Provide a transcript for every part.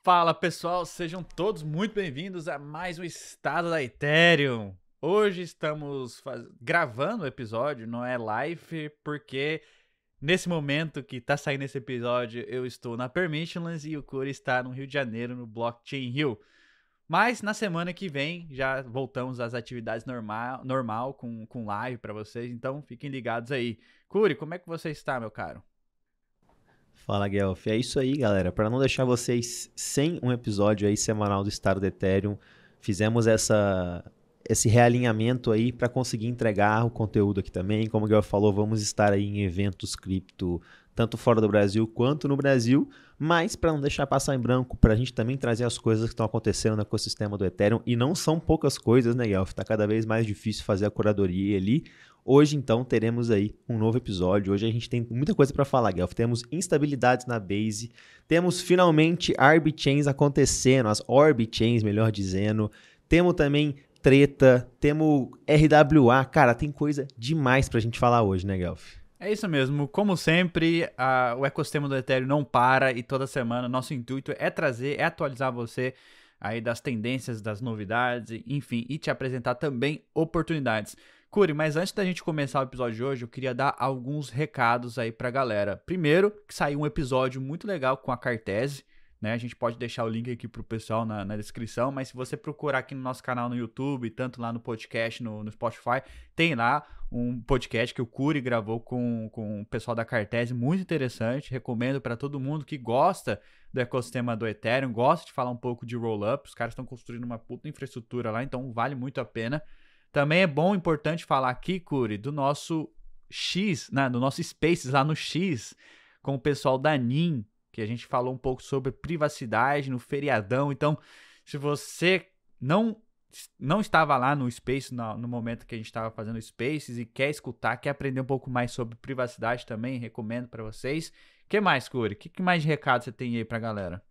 Fala pessoal, sejam todos muito bem-vindos a mais um Estado da Ethereum. Hoje estamos faz... gravando o episódio, não é live, porque nesse momento que tá saindo esse episódio eu estou na Permissionless e o Curi está no Rio de Janeiro, no Blockchain Rio. Mas na semana que vem já voltamos às atividades normal, normal com, com live para vocês, então fiquem ligados aí. Curi, como é que você está, meu caro? Fala, Guelph. É isso aí, galera. Para não deixar vocês sem um episódio aí semanal do Estado do Ethereum, fizemos essa esse realinhamento aí para conseguir entregar o conteúdo aqui também. Como o Guelph falou, vamos estar aí em eventos cripto tanto fora do Brasil quanto no Brasil, mas para não deixar passar em branco, para a gente também trazer as coisas que estão acontecendo no ecossistema do Ethereum, e não são poucas coisas, né, Guelph? Está cada vez mais difícil fazer a curadoria ali. Hoje, então, teremos aí um novo episódio. Hoje a gente tem muita coisa para falar, Guelph. Temos instabilidades na base, temos finalmente Chains acontecendo, as Chains, melhor dizendo. Temos também treta, temos RWA. Cara, tem coisa demais pra gente falar hoje, né, Guelph? É isso mesmo. Como sempre, a, o ecossistema do Ethereum não para e toda semana nosso intuito é trazer, é atualizar você aí das tendências, das novidades, enfim, e te apresentar também oportunidades. Curi, mas antes da gente começar o episódio de hoje, eu queria dar alguns recados aí pra galera. Primeiro, que saiu um episódio muito legal com a Cartese, né? A gente pode deixar o link aqui pro pessoal na, na descrição, mas se você procurar aqui no nosso canal no YouTube, tanto lá no podcast, no, no Spotify, tem lá um podcast que o Curi gravou com, com o pessoal da Cartese, muito interessante. Recomendo para todo mundo que gosta do ecossistema do Ethereum, gosta de falar um pouco de roll-up. Os caras estão construindo uma puta infraestrutura lá, então vale muito a pena. Também é bom, importante falar aqui, Curi, do nosso X, né, do nosso Spaces lá no X, com o pessoal da NIM, que a gente falou um pouco sobre privacidade no feriadão. Então, se você não não estava lá no Space no, no momento que a gente estava fazendo Spaces e quer escutar, quer aprender um pouco mais sobre privacidade também, recomendo para vocês. O que mais, Curi? O que, que mais de recado você tem aí para galera?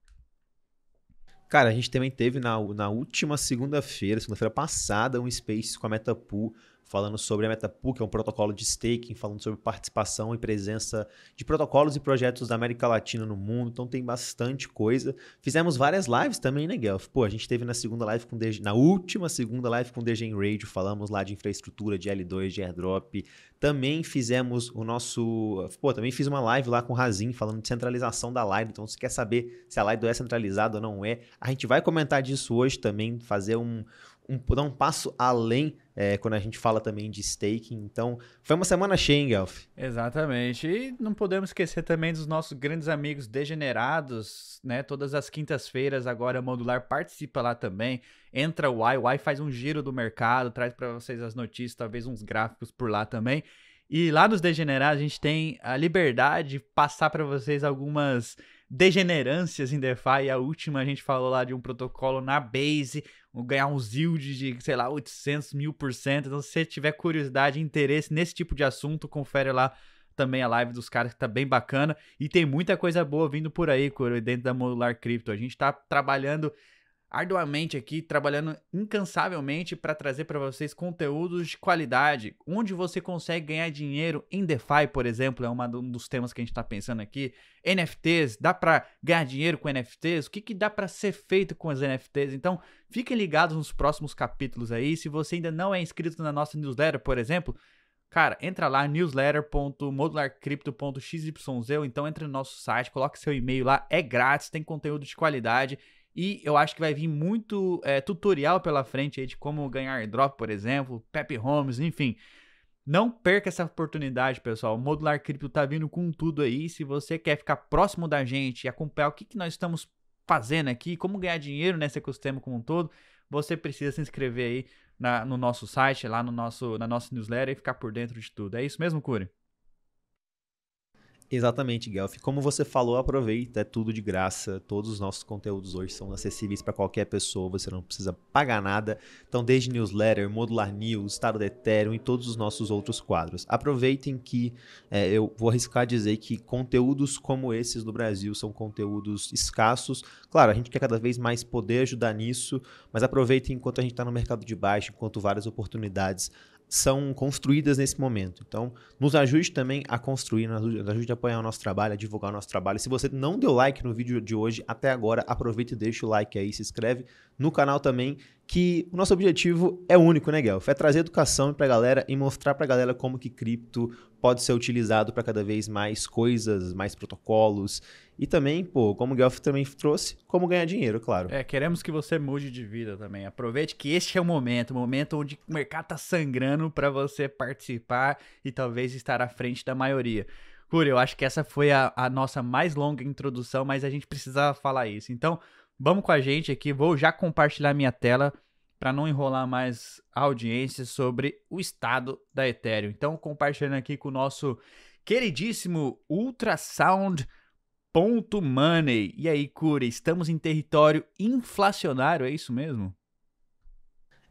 Cara, a gente também teve na, na última segunda-feira, segunda-feira passada, um Space com a Metapool falando sobre a Metapool, que é um protocolo de staking, falando sobre participação e presença de protocolos e projetos da América Latina no mundo. Então tem bastante coisa. Fizemos várias lives também, né, Guelph? Pô, a gente teve na segunda live com DG, na última segunda live com DG Radio, falamos lá de infraestrutura, de L2, de airdrop. Também fizemos o nosso. Pô, também fiz uma live lá com o Razin falando de centralização da Lido. Então, se quer saber se a Lido é centralizada ou não é, a gente vai comentar disso hoje também, fazer um, um, dar um passo além é, quando a gente fala também de staking. Então, foi uma semana cheia, hein, Guelph? Exatamente. E não podemos esquecer também dos nossos grandes amigos degenerados, né? Todas as quintas-feiras agora Modular participa lá também. Entra o Y, o Y faz um giro do mercado, traz para vocês as notícias, talvez uns gráficos por lá também. E lá nos degenerados a gente tem a liberdade de passar para vocês algumas degenerâncias em DeFi. A última a gente falou lá de um protocolo na Base, ganhar um yield de, sei lá, 800 mil por cento. Então, se você tiver curiosidade interesse nesse tipo de assunto, confere lá também a live dos caras que tá bem bacana. E tem muita coisa boa vindo por aí, dentro da Modular Crypto. A gente tá trabalhando arduamente aqui, trabalhando incansavelmente para trazer para vocês conteúdos de qualidade, onde você consegue ganhar dinheiro em DeFi, por exemplo, é um dos temas que a gente está pensando aqui. NFTs, dá para ganhar dinheiro com NFTs? O que, que dá para ser feito com as NFTs? Então, fiquem ligados nos próximos capítulos aí. Se você ainda não é inscrito na nossa newsletter, por exemplo, Cara, entra lá, newsletter.modularcrypto.xyz, então entre no nosso site, coloque seu e-mail lá, é grátis, tem conteúdo de qualidade e eu acho que vai vir muito é, tutorial pela frente aí de como ganhar airdrop, por exemplo, Pep Homes, enfim. Não perca essa oportunidade, pessoal. O Modular Cripto tá vindo com tudo aí. Se você quer ficar próximo da gente e acompanhar o que, que nós estamos fazendo aqui, como ganhar dinheiro nesse ecossistema como um todo, você precisa se inscrever aí na, no nosso site, lá no nosso, na nossa newsletter e ficar por dentro de tudo. É isso mesmo, Curi? Exatamente, Guelph. Como você falou, aproveita, é tudo de graça. Todos os nossos conteúdos hoje são acessíveis para qualquer pessoa, você não precisa pagar nada. Então, desde newsletter, modular news, estado de Ethereum e todos os nossos outros quadros. Aproveitem que é, eu vou arriscar dizer que conteúdos como esses no Brasil são conteúdos escassos. Claro, a gente quer cada vez mais poder ajudar nisso, mas aproveitem enquanto a gente está no mercado de baixo, enquanto várias oportunidades são construídas nesse momento. Então, nos ajude também a construir, nos ajude a apoiar o nosso trabalho, a divulgar o nosso trabalho. Se você não deu like no vídeo de hoje até agora, aproveita e deixa o like aí, se inscreve no canal também, que o nosso objetivo é único, né, Guelph? É trazer educação para a galera e mostrar para a galera como que cripto pode ser utilizado para cada vez mais coisas, mais protocolos e também, pô, como o Guelph também trouxe, como ganhar dinheiro, claro. É, queremos que você mude de vida também. Aproveite que este é o momento, o momento onde o mercado tá sangrando para você participar e talvez estar à frente da maioria. Curi, eu acho que essa foi a, a nossa mais longa introdução, mas a gente precisava falar isso. Então, vamos com a gente aqui. Vou já compartilhar minha tela para não enrolar mais a audiência sobre o estado da Ethereum. Então, compartilhando aqui com o nosso queridíssimo Ultrasound Ponto Money. E aí, Curi, estamos em território inflacionário, é isso mesmo?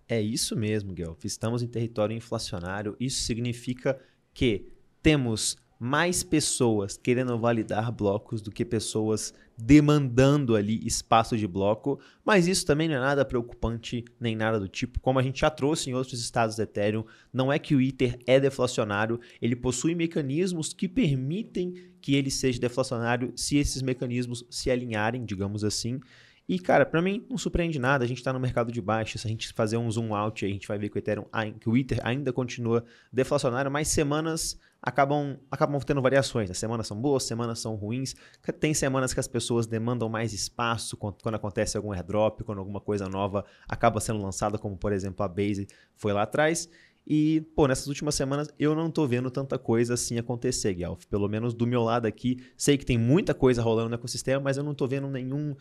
É isso mesmo, Guelph. Estamos em território inflacionário. Isso significa que temos mais pessoas querendo validar blocos do que pessoas demandando ali espaço de bloco, mas isso também não é nada preocupante nem nada do tipo. Como a gente já trouxe em outros estados do Ethereum, não é que o Ether é deflacionário, ele possui mecanismos que permitem que ele seja deflacionário se esses mecanismos se alinharem, digamos assim. E, cara, para mim não surpreende nada. A gente está no mercado de baixa. Se a gente fazer um zoom out, a gente vai ver que o Ethereum, que o Ether ainda continua deflacionário, mas semanas acabam, acabam tendo variações. As semanas são boas, semanas são ruins. Tem semanas que as pessoas demandam mais espaço quando, quando acontece algum airdrop, quando alguma coisa nova acaba sendo lançada, como por exemplo a Base foi lá atrás. E, pô, nessas últimas semanas eu não tô vendo tanta coisa assim acontecer, Guelph. Pelo menos do meu lado aqui, sei que tem muita coisa rolando no ecossistema, mas eu não tô vendo nenhum.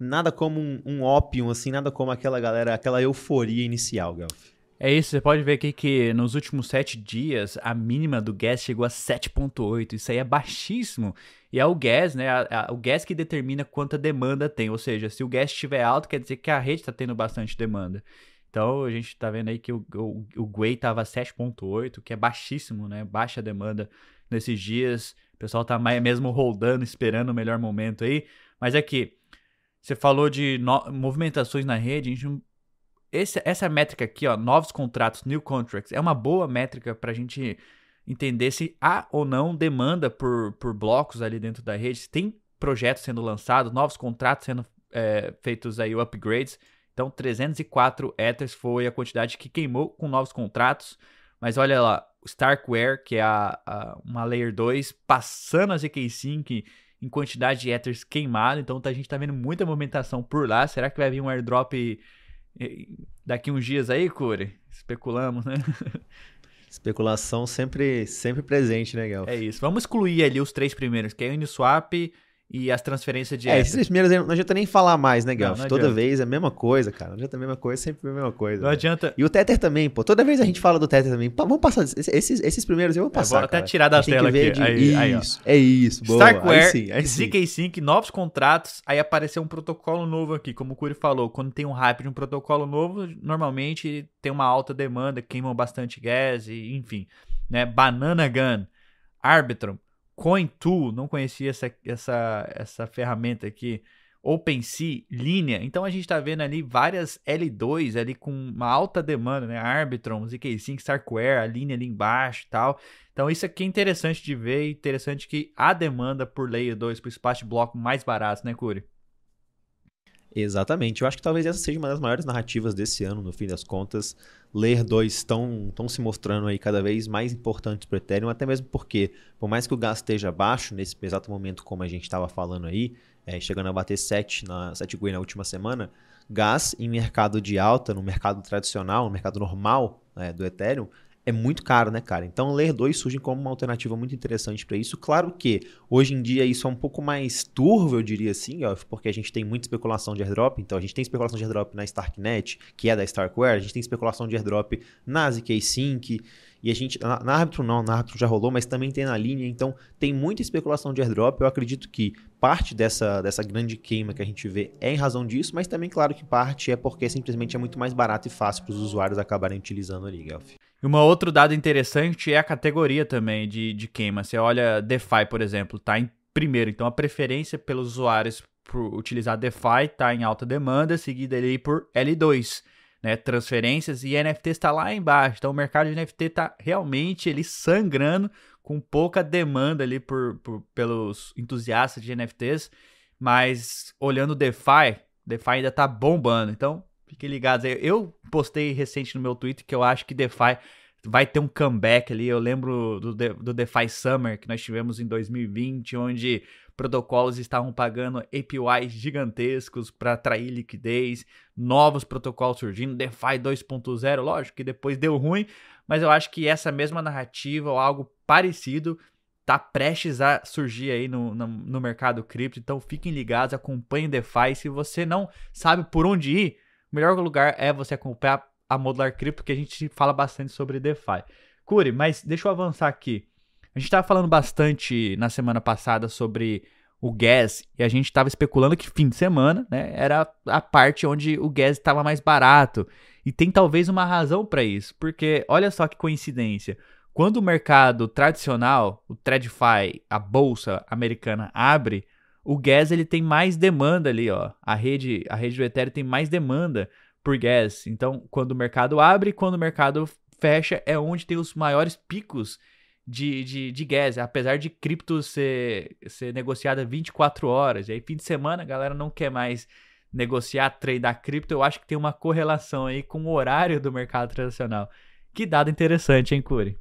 Nada como um, um assim, nada como aquela galera, aquela euforia inicial, Guelph. É isso, você pode ver aqui que nos últimos sete dias a mínima do gas chegou a 7,8. Isso aí é baixíssimo. E é o gas, né? A, a, o gas que determina quanta demanda tem. Ou seja, se o gas estiver alto, quer dizer que a rede está tendo bastante demanda. Então a gente está vendo aí que o, o, o GUI estava 7,8, que é baixíssimo, né? Baixa demanda nesses dias. O pessoal está mesmo rodando, esperando o melhor momento aí. Mas é que você falou de no, movimentações na rede, gente esse, essa métrica aqui, ó, novos contratos, new contracts, é uma boa métrica para a gente entender se há ou não demanda por, por blocos ali dentro da rede, se tem projetos sendo lançados, novos contratos sendo é, feitos aí, upgrades. Então, 304 Ethers foi a quantidade que queimou com novos contratos. Mas olha lá, Starkware, que é a, a, uma Layer 2, passando a ZK-Sync em quantidade de Ethers queimado. Então, a gente está vendo muita movimentação por lá. Será que vai vir um airdrop daqui uns dias aí, Cure? Especulamos, né? Especulação sempre, sempre presente, né, Guelph? É isso. Vamos excluir ali os três primeiros, que é o Uniswap, e as transferências de É, esses primeiros não adianta nem falar mais, né, Guelph? Toda adianta. vez é a mesma coisa, cara. Não adianta a mesma coisa, sempre a mesma coisa. Não né? adianta. E o Tether também, pô. Toda vez a gente fala do Tether também. Pô, vamos passar. Esses, esses primeiros eu vou passar. Eu vou até tirar da tela aqui. De... Aí, aí, isso, é isso. Boa. Starkware, ZK Sync, novos contratos. Aí apareceu um protocolo novo aqui, como o Curi falou. Quando tem um hype de um protocolo novo, normalmente tem uma alta demanda, queimam bastante gás, e, enfim. Né? Banana Gun, Arbitrum. CoinTool, não conhecia essa, essa, essa ferramenta aqui. OpenSea, Linea. Então a gente está vendo ali várias L2 ali com uma alta demanda, né? Arbitrum, ZK-Sync, Starkware, a linha ali embaixo e tal. Então isso aqui é interessante de ver interessante que há demanda por Layer 2, por espaço de bloco mais barato, né, Curi? Exatamente. Eu acho que talvez essa seja uma das maiores narrativas desse ano, no fim das contas. Layer 2 estão, se mostrando aí cada vez mais importantes para o Ethereum, até mesmo porque, por mais que o gás esteja baixo nesse exato momento, como a gente estava falando aí, é, chegando a bater 7 na 7 GUI na última semana, gás em mercado de alta, no mercado tradicional, no mercado normal é, do Ethereum, é muito caro, né, cara? Então, Layer 2 surge como uma alternativa muito interessante para isso. Claro que hoje em dia isso é um pouco mais turvo, eu diria assim, ó, porque a gente tem muita especulação de airdrop. Então, a gente tem especulação de airdrop na Starknet, que é da Starkware, a gente tem especulação de airdrop na ZK Sync. E a gente, na, Arbitrum não, na Arbitrum já rolou, mas também tem na linha, então tem muita especulação de airdrop. Eu acredito que parte dessa, dessa grande queima que a gente vê é em razão disso, mas também, claro, que parte é porque simplesmente é muito mais barato e fácil para os usuários acabarem utilizando ali, Guelph. E um outro dado interessante é a categoria também de, de queima. Você olha DeFi, por exemplo, está em primeiro. Então a preferência pelos usuários por utilizar DeFi está em alta demanda, seguida ali por L2. né, transferências e NFT está lá embaixo. Então o mercado de NFT está realmente ele sangrando com pouca demanda ali por, por, pelos entusiastas de NFTs, mas olhando o DeFi, DeFi ainda está bombando. Então fiquem ligados aí. Eu postei recente no meu Twitter que eu acho que DeFi vai ter um comeback ali. Eu lembro do, do DeFi Summer que nós tivemos em 2020, onde protocolos estavam pagando APIs gigantescos para atrair liquidez, novos protocolos surgindo, DeFi 2.0, lógico que depois deu ruim, mas eu acho que essa mesma narrativa ou algo parecido tá prestes a surgir aí no, no, no mercado cripto, então fiquem ligados, acompanhem DeFi, se você não sabe por onde ir, o melhor lugar é você acompanhar a Modular Crypto, que a gente fala bastante sobre DeFi. Curi, mas deixa eu avançar aqui. A gente estava falando bastante na semana passada sobre o gas e a gente estava especulando que fim de semana né, era a parte onde o gas estava mais barato. E tem talvez uma razão para isso, porque olha só que coincidência. Quando o mercado tradicional, o TradFi, a bolsa americana abre, o gas ele tem mais demanda ali, ó. A rede, a rede do Ethereum tem mais demanda por gas. Então, quando o mercado abre, quando o mercado fecha, é onde tem os maiores picos de, de, de gas. Apesar de cripto ser, ser negociada 24 horas. E aí, fim de semana, a galera não quer mais negociar, tradear cripto. Eu acho que tem uma correlação aí com o horário do mercado tradicional. Que dado interessante, hein, Curi?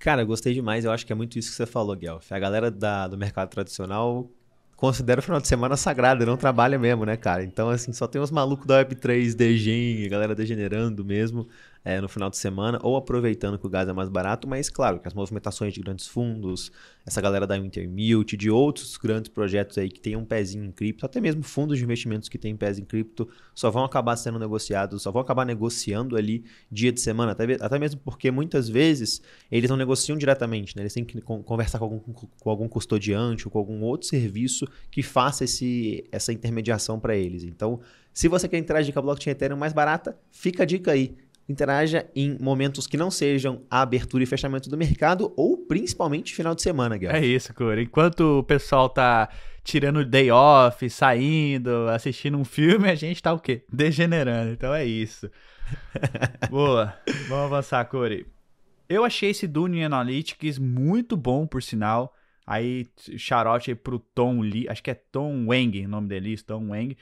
Cara, gostei demais. Eu acho que é muito isso que você falou, Guelph. A galera da, do mercado tradicional considera o final de semana sagrado, não trabalha mesmo, né, cara? Então, assim, só tem os malucos da Web3, Degen, a galera degenerando mesmo é, no final de semana ou aproveitando que o gás é mais barato, mas claro que as movimentações de grandes fundos, essa galera da Intermute, de outros grandes projetos aí que tem um pezinho em cripto, até mesmo fundos de investimentos que têm pés em cripto, só vão acabar sendo negociados, só vão acabar negociando ali dia de semana, até, até mesmo porque muitas vezes eles não negociam diretamente, né? eles têm que conversar com algum, com algum custodiante ou com algum outro serviço que faça esse, essa intermediação para eles. Então, se você quer interagir com a blockchain Ethereum mais barata, fica a dica aí interaja em momentos que não sejam a abertura e fechamento do mercado ou principalmente final de semana, Guilherme. É isso, Cura. Enquanto o pessoal tá tirando day off, saindo, assistindo um filme, a gente tá o quê? Degenerando. Então é isso. Boa. Vamos avançar, Corey. Eu achei esse Dune Analytics muito bom, por sinal. Aí, charote aí pro Tom Lee, acho que é Tom Wang o nome dele, Tom Wang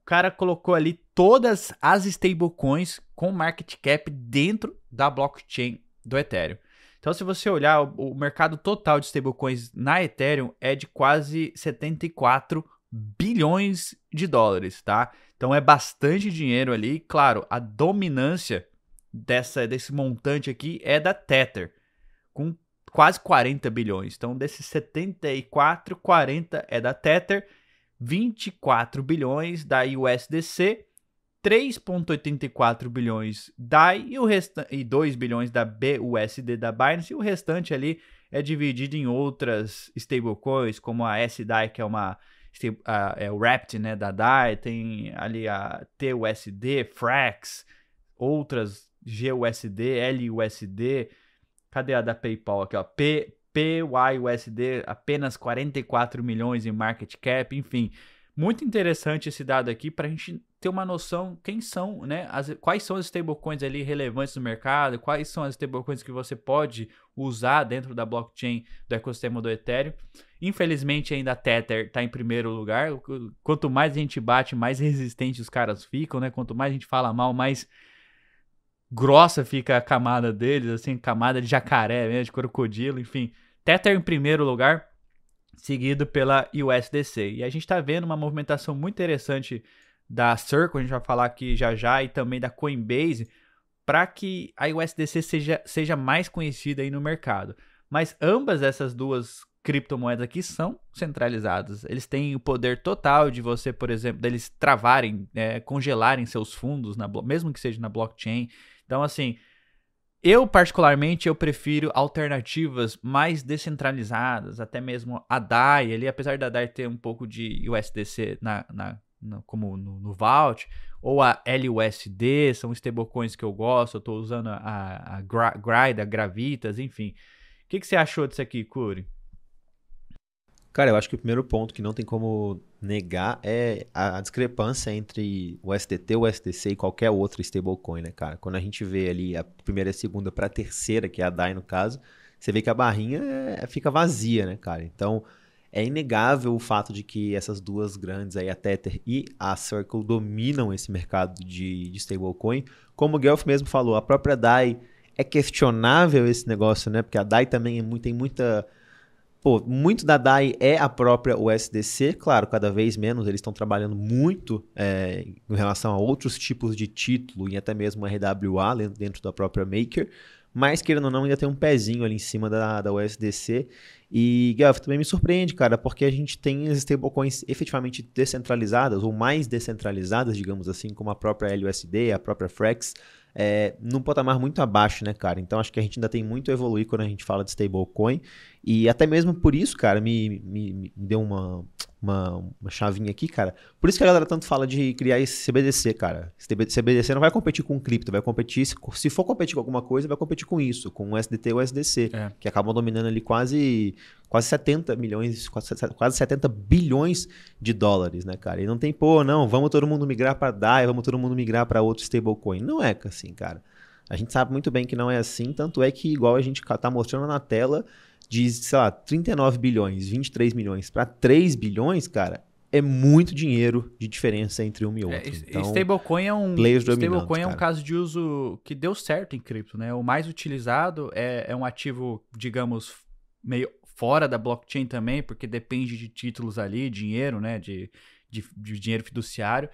o cara colocou ali todas as stablecoins com market cap dentro da blockchain do Ethereum. Então, se você olhar, o mercado total de stablecoins na Ethereum é de quase 74 bilhões de dólares, tá? Então é bastante dinheiro ali. Claro, a dominância dessa, desse montante aqui é da Tether, com quase 40 bilhões. Então, desses 74, 40 é da Tether 24 bilhões da USDC, 3,84 bilhões DAI e, o resta e 2 bilhões da BUSD da Binance, e o restante ali é dividido em outras stablecoins, como a SDAI, que é uma a, é o Wrapped né, da DAI, tem ali a TUSD, Frax, outras GUSD, LUSD, cadê a da PayPal aqui, ó? P, PYUSD, apenas 44 milhões em market cap, enfim. Muito interessante esse dado aqui para a gente ter uma noção quem são, né? As, quais são as stablecoins ali relevantes no mercado, quais são as stablecoins que você pode usar dentro da blockchain do ecossistema do Ethereum. Infelizmente ainda a Tether está em primeiro lugar. Quanto mais a gente bate, mais resistente os caras ficam, né? Quanto mais a gente fala mal, mais grossa fica a camada deles, assim, camada de jacaré, mesmo, de crocodilo, enfim. Tether em primeiro lugar, seguido pela USDC. E a gente está vendo uma movimentação muito interessante da Circle, a gente vai falar aqui já já, e também da Coinbase, para que a USDC seja, seja mais conhecida aí no mercado. Mas ambas essas duas criptomoedas aqui são centralizadas. Eles têm o poder total de você, por exemplo, deles travarem, é, congelarem seus fundos, na, mesmo que seja na blockchain. Então, assim, eu, particularmente, eu prefiro alternativas mais descentralizadas, até mesmo a DAI, ali, apesar da DAI ter um pouco de USDC na, na, na como no, no, Vault, ou a LUSD, são stablecoins que eu gosto, eu estou usando a, a Gride, a Gravitas, enfim. O que, que você achou disso aqui, Curi? Cara, eu acho que o primeiro ponto que não tem como negar é a, discrepância entre o STT, o STC e qualquer outra stablecoin, né, cara? Quando a gente vê ali a primeira e a segunda para a terceira, que é a DAI no caso, você vê que a barrinha é, fica vazia, né, cara? Então, é inegável o fato de que essas duas grandes aí, a Tether e a Circle, dominam esse mercado de, de stablecoin. Como o Guelph mesmo falou, a própria DAI é questionável esse negócio, né? Porque a DAI também é muito, tem muita Pô, muito da DAI é a própria USDC, claro, cada vez menos eles estão trabalhando muito é, em relação a outros tipos de título e até mesmo RWA dentro da própria Maker, mas querendo ou não, ainda tem um pezinho ali em cima da, da USDC. E, Gaf, também me surpreende, cara, porque a gente tem as stablecoins efetivamente descentralizadas, ou mais descentralizadas, digamos assim, como a própria LUSD, a própria Frex, é, num patamar muito abaixo, né, cara? Então acho que a gente ainda tem muito a evoluir quando a gente fala de stablecoin. E até mesmo por isso, cara, me, me, me deu uma, uma, uma, chavinha aqui, cara. Por isso que a galera tanto fala de criar esse CBDC, cara. Esse CBDC não vai competir com cripto, vai competir, se for competir com alguma coisa, vai competir com isso, com o SDT ou SDC, é. que acabam dominando ali quase, quase 70 milhões, quase, quase 70 bilhões de dólares, né, cara? E não tem, pô, não, vamos todo mundo migrar para DAI, vamos todo mundo migrar para outro stablecoin. Não é assim, cara. A gente sabe muito bem que não é assim, tanto é que, igual a gente tá mostrando na tela, de, sei lá, 39 bilhões, 23 milhões para 3 bilhões, cara, é muito dinheiro de diferença entre um e outro. É, então, stablecoin é um stablecoin é um caso de uso que deu certo em cripto, né? O mais utilizado é, é um ativo, digamos, meio fora da blockchain também, porque depende de títulos ali, dinheiro, né? De, de, de dinheiro fiduciário.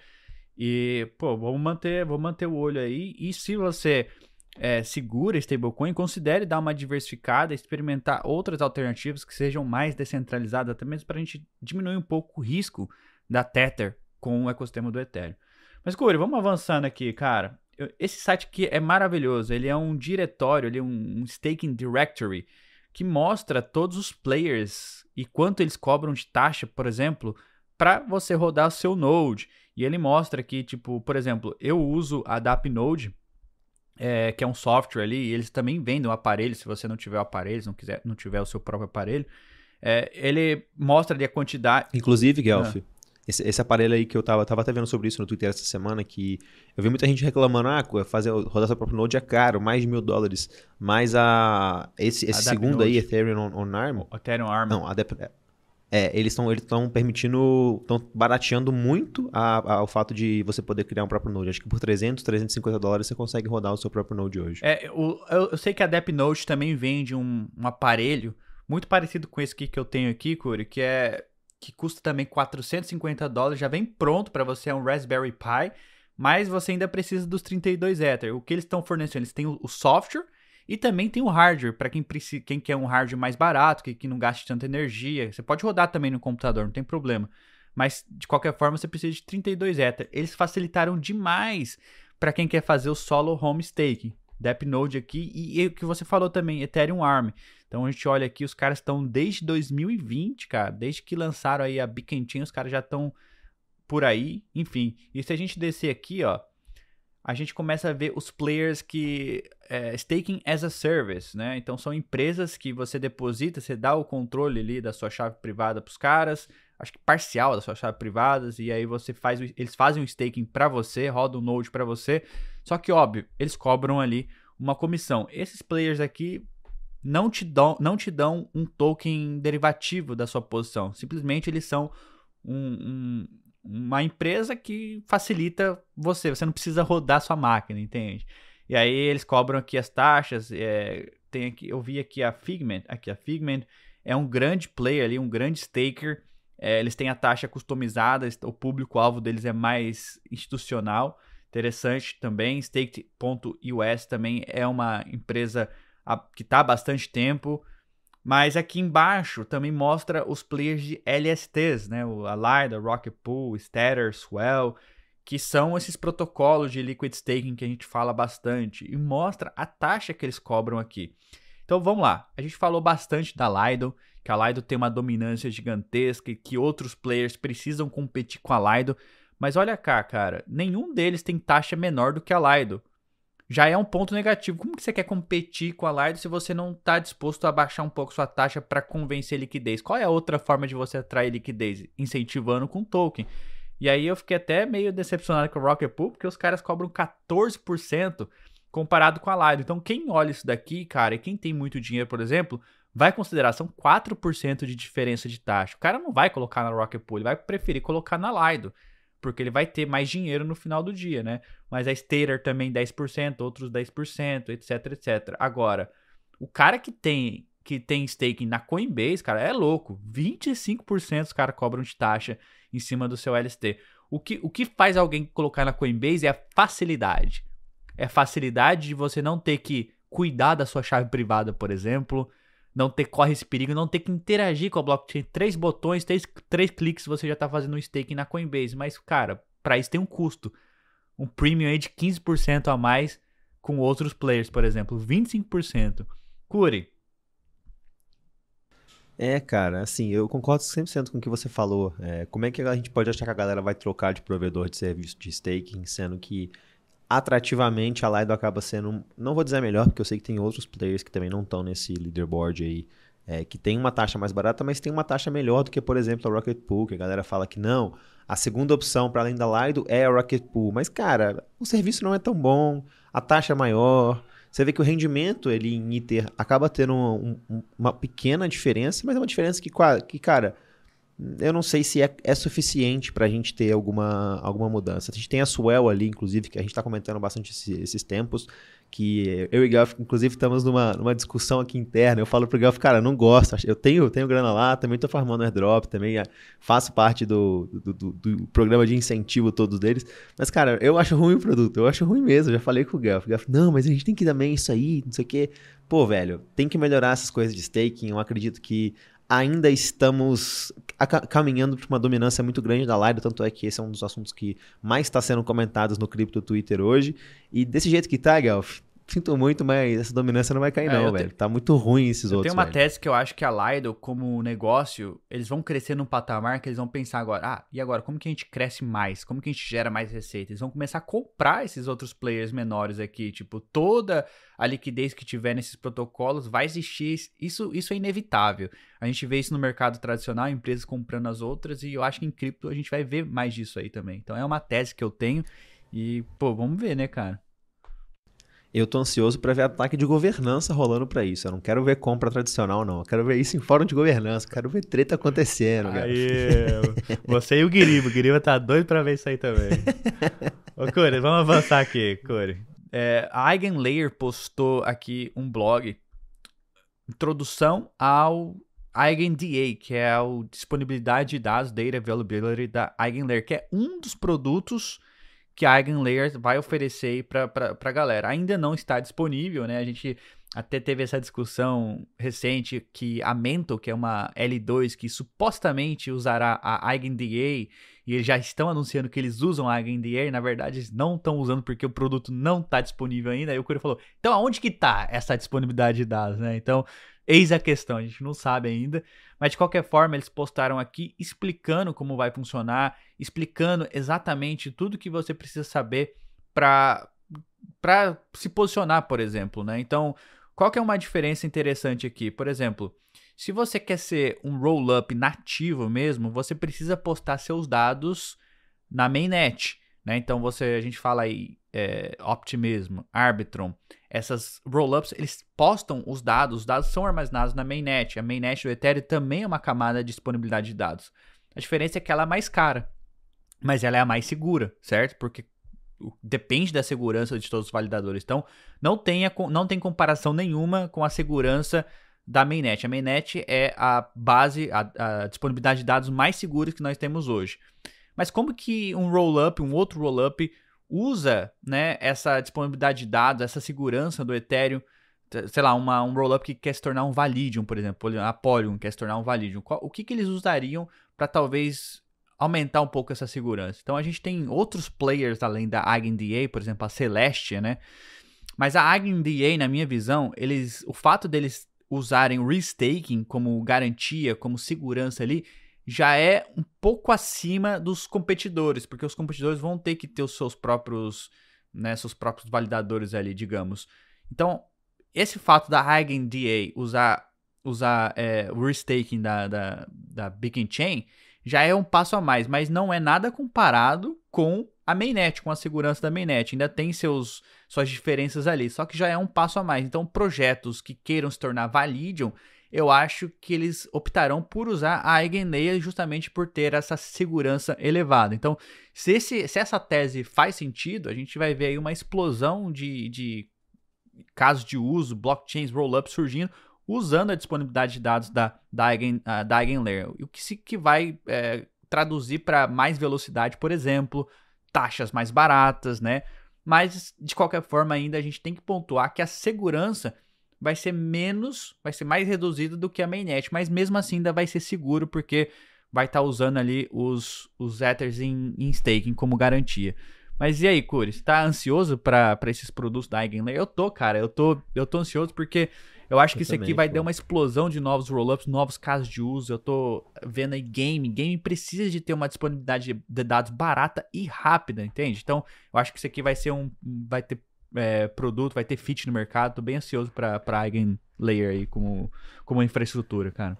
E, pô, vamos manter, vamos manter o olho aí. E se você é, segura stablecoin, considere dar uma diversificada, experimentar outras alternativas que sejam mais descentralizadas, até mesmo para a gente diminuir um pouco o risco da Tether com o ecossistema do Ethereum. Mas, Corey, vamos avançando aqui, cara. Esse site aqui é maravilhoso. Ele é um diretório, ele é um, staking directory que mostra todos os players e quanto eles cobram de taxa, por exemplo, para você rodar seu node. E ele mostra que, tipo, por exemplo, eu uso a DAP Node é, que é um software ali, e eles também vendem o aparelho, se você não tiver o aparelho, se não, quiser, não tiver o seu próprio aparelho, é, ele mostra ali a quantidade... Inclusive, Guelph, ah. esse, esse, aparelho aí que eu tava, tava até vendo sobre isso no Twitter essa semana, que eu vi muita gente reclamando, ah, fazer, rodar seu próprio Node é caro, mais de mil dólares, mas a, esse, esse a segundo aí, Ethereum on, on ARM... Ethereum ARM. Não, a, é, eles estão eles permitindo, estão barateando muito a, a, o fato de você poder criar um próprio Node. Acho que por 300, 350 dólares você consegue rodar o seu próprio Node hoje. É, eu, eu, sei que a Dep Node também vende um, um, aparelho muito parecido com esse que eu tenho aqui, Curi, que é que custa também 450 dólares, já vem pronto para você, é um Raspberry Pi, mas você ainda precisa dos 32 Ether. O que eles estão fornecendo? Eles têm o, o software e também tem o hardware, para quem, quem quer um hardware mais barato, que, que não gaste tanta energia. Você pode rodar também no computador, não tem problema. Mas, de qualquer forma, você precisa de 32 Ether. Eles facilitaram demais para quem quer fazer o solo home staking. Node aqui e, e o que você falou também, Ethereum ARM. Então a gente olha aqui, os caras estão desde 2020, cara, desde que lançaram aí a Chain, os caras já estão por aí, enfim. E se a gente descer aqui, ó, a gente começa a ver os players que é, staking as a service, né? Então são empresas que você deposita, você dá o controle ali da sua chave privada para os caras, acho que parcial da sua chave privada, e aí você faz, eles fazem o staking para você, roda o node para você. Só que óbvio, eles cobram ali uma comissão. Esses players aqui não te dão, não te dão um token derivativo da sua posição. Simplesmente eles são um, um uma empresa que facilita você. Você não precisa rodar sua máquina, entende? E aí eles cobram aqui as taxas. É, tem aqui, eu vi aqui a Figment. Aqui a Figment é um grande player ali, um grande staker. É, eles têm a taxa customizada. O público-alvo deles é mais institucional. Interessante também. Stake.us também é uma empresa que está há bastante tempo. Mas aqui embaixo também mostra os players de LSTs, né? O Alida, Rocket Pool, Stater, Swell, que são esses protocolos de liquid staking que a gente fala bastante e mostra a taxa que eles cobram aqui. Então vamos lá. A gente falou bastante da Lido, que a Lido tem uma dominância gigantesca e que outros players precisam competir com a Lido, mas olha cá, cara, nenhum deles tem taxa menor do que a Lido. Já é um ponto negativo. Como que você quer competir com a Lido se você não está disposto a baixar um pouco sua taxa para convencer liquidez? Qual é a outra forma de você atrair liquidez? Incentivando com token. E aí eu fiquei até meio decepcionado com o Rocket Pool, porque os caras cobram 14% comparado com a Lido. Então quem olha isso daqui, cara, e quem tem muito dinheiro, por exemplo, vai considerar são 4% de diferença de taxa. O cara não vai colocar na Rocket Pool, ele vai preferir colocar na Lido, porque ele vai ter mais dinheiro no final do dia, né? Mas a Stater também 10%, outros 10%, etc, etc. Agora, o cara que tem que tem staking na Coinbase, cara, é louco. 25% os caras cobram de taxa em cima do seu LST. O que, o que faz alguém colocar na Coinbase é a facilidade. É a facilidade de você não ter que cuidar da sua chave privada, por exemplo, não ter corre esse perigo, não ter que interagir com a blockchain. Três botões, três, três cliques, você já está fazendo um staking na Coinbase. Mas, cara, para isso tem um custo. Um premium aí de 15% a mais com outros players, por exemplo, 25%. Curi. É, cara, assim, eu concordo 100% com o que você falou. É, como é que a gente pode achar que a galera vai trocar de provedor de serviço de staking, sendo que atrativamente a Lido acaba sendo, não vou dizer melhor, porque eu sei que tem outros players que também não estão nesse leaderboard aí, é, que tem uma taxa mais barata, mas tem uma taxa melhor do que, por exemplo, a Rocket Pool, que a galera fala que não, a segunda opção para além da Lido é a Rocket Pool. Mas, cara, o serviço não é tão bom, a taxa é maior, você vê que o rendimento ele em ITER acaba tendo um, um, uma pequena diferença, mas é uma diferença que, que cara, eu não sei se é, é suficiente para a gente ter alguma, alguma mudança. A gente tem a Swell ali, inclusive, que a gente está comentando bastante esse, esses tempos, que eu e o Gelf, inclusive, estamos numa, numa discussão aqui interna. Eu falo pro Gelf, cara, não gosto, eu tenho, tenho grana lá, também estou farmando airdrop, também é, faço parte do, do, do, do, programa de incentivo todos deles, mas, cara, eu acho ruim o produto, eu acho ruim mesmo, eu já falei com o Gelf. Gelf, não, mas a gente tem que também isso aí, não sei o quê. Pô, velho, tem que melhorar essas coisas de staking, eu acredito que ainda estamos caminhando para uma dominância muito grande da Lido, tanto é que esse é um dos assuntos que mais está sendo comentados no Crypto Twitter hoje. E desse jeito que tá, Gelf, Sinto muito, mas essa dominância não vai cair, é, não, velho. Te... Tá muito ruim esses eu outros. Tem uma velho. tese que eu acho que a Lido, como negócio, eles vão crescer num patamar que eles vão pensar agora, ah, e agora, como que a gente cresce mais? Como que a gente gera mais receita? Eles vão começar a comprar esses outros players menores aqui. Tipo, toda a liquidez que tiver nesses protocolos vai existir. Isso, isso é inevitável. A gente vê isso no mercado tradicional, empresas comprando as outras, e eu acho que em cripto a gente vai ver mais disso aí também. Então é uma tese que eu tenho. E, pô, vamos ver, né, cara? Eu tô ansioso para ver ataque de governança rolando para isso. Eu não quero ver compra tradicional, não. Eu quero ver isso em fórum de governança. Eu quero ver treta acontecendo, Aí, você e o Guiriba. O Guiriba tá doido para ver isso aí também. Ô, Corey, vamos avançar aqui, Corey. É, a Eigenlayer postou aqui um blog introdução ao EigenDA, que é a disponibilidade de dados, Data Availability da Eigenlayer, que é um dos produtos que a Eigenlayer vai oferecer para a galera. Ainda não está disponível, né? A gente até teve essa discussão recente que a Mento, que é uma L2 que supostamente usará a EigenDA, e eles já estão anunciando que eles usam a EigenDA, e na verdade eles não estão usando porque o produto não está disponível ainda. Aí o Curi falou, então aonde que está essa disponibilidade de dados, né? Então, eis a questão, a gente não sabe ainda. Mas de qualquer forma, eles postaram aqui explicando como vai funcionar, explicando exatamente tudo que você precisa saber para para se posicionar, por exemplo, né? Então, qual que é uma diferença interessante aqui? Por exemplo, se você quer ser um roll-up nativo mesmo, você precisa postar seus dados na mainnet. Né? Então você, a gente fala aí é, Optimism, Arbitrum, essas rollups, eles postam os dados, os dados são armazenados na mainnet. A mainnet do Ethereum também é uma camada de disponibilidade de dados. A diferença é que ela é mais cara, mas ela é a mais segura, certo? Porque depende da segurança de todos os validadores. Então, não, tenha, não tem comparação nenhuma com a segurança da mainnet. A mainnet é a base, a, a disponibilidade de dados mais segura que nós temos hoje. Mas como que um rollup, um outro rollup, usa né, essa disponibilidade de dados, essa segurança do Ethereum, sei lá, uma, um rollup que quer se tornar um Validium, por exemplo, a Polygon quer se tornar um Validium. Qual, o que, que eles usariam para talvez aumentar um pouco essa segurança? Então a gente tem outros players além da EigenDA, por exemplo, a Celestia, né? Mas a EigenDA, na minha visão, eles, o fato deles usarem o restaking como garantia, como segurança ali, já é um pouco acima dos competidores, porque os competidores vão ter que ter os seus próprios né, seus próprios validadores ali, digamos. Então, esse fato da EigenDA usar, usar é, o restaking da, da, da Beacon Chain já é um passo a mais, mas não é nada comparado com a mainnet, com a segurança da mainnet. Ainda tem seus, suas diferenças ali, só que já é um passo a mais. Então, projetos que queiram se tornar Validium, eu acho que eles optarão por usar a EigenLayer justamente por ter essa segurança elevada. Então, se, esse, se essa tese faz sentido, a gente vai ver aí uma explosão de, de casos de uso, blockchains, rollup surgindo, usando a disponibilidade de dados da, da, Eigen, uh, da EigenLayer. O que, se, que vai é, traduzir para mais velocidade, por exemplo, taxas mais baratas, né? Mas, de qualquer forma, ainda a gente tem que pontuar que a segurança vai ser menos, vai ser mais reduzida do que a mainnet, mas mesmo assim ainda vai ser seguro porque vai estar tá usando ali os, os Ethers em, em staking como garantia. Mas e aí, Curi, você tá ansioso para esses produtos da Eigenlayer? Eu tô, cara, eu tô, eu tô ansioso porque eu acho que eu isso também, aqui vai pô. dar uma explosão de novos rollups, novos casos de uso. Eu tô vendo aí game. Game precisa de ter uma disponibilidade de dados barata e rápida, entende? Então, eu acho que isso aqui vai ser um. Vai ter é, produto, vai ter fit no mercado. Tô bem ansioso pra, pra Eigen Layer aí como, como infraestrutura, cara.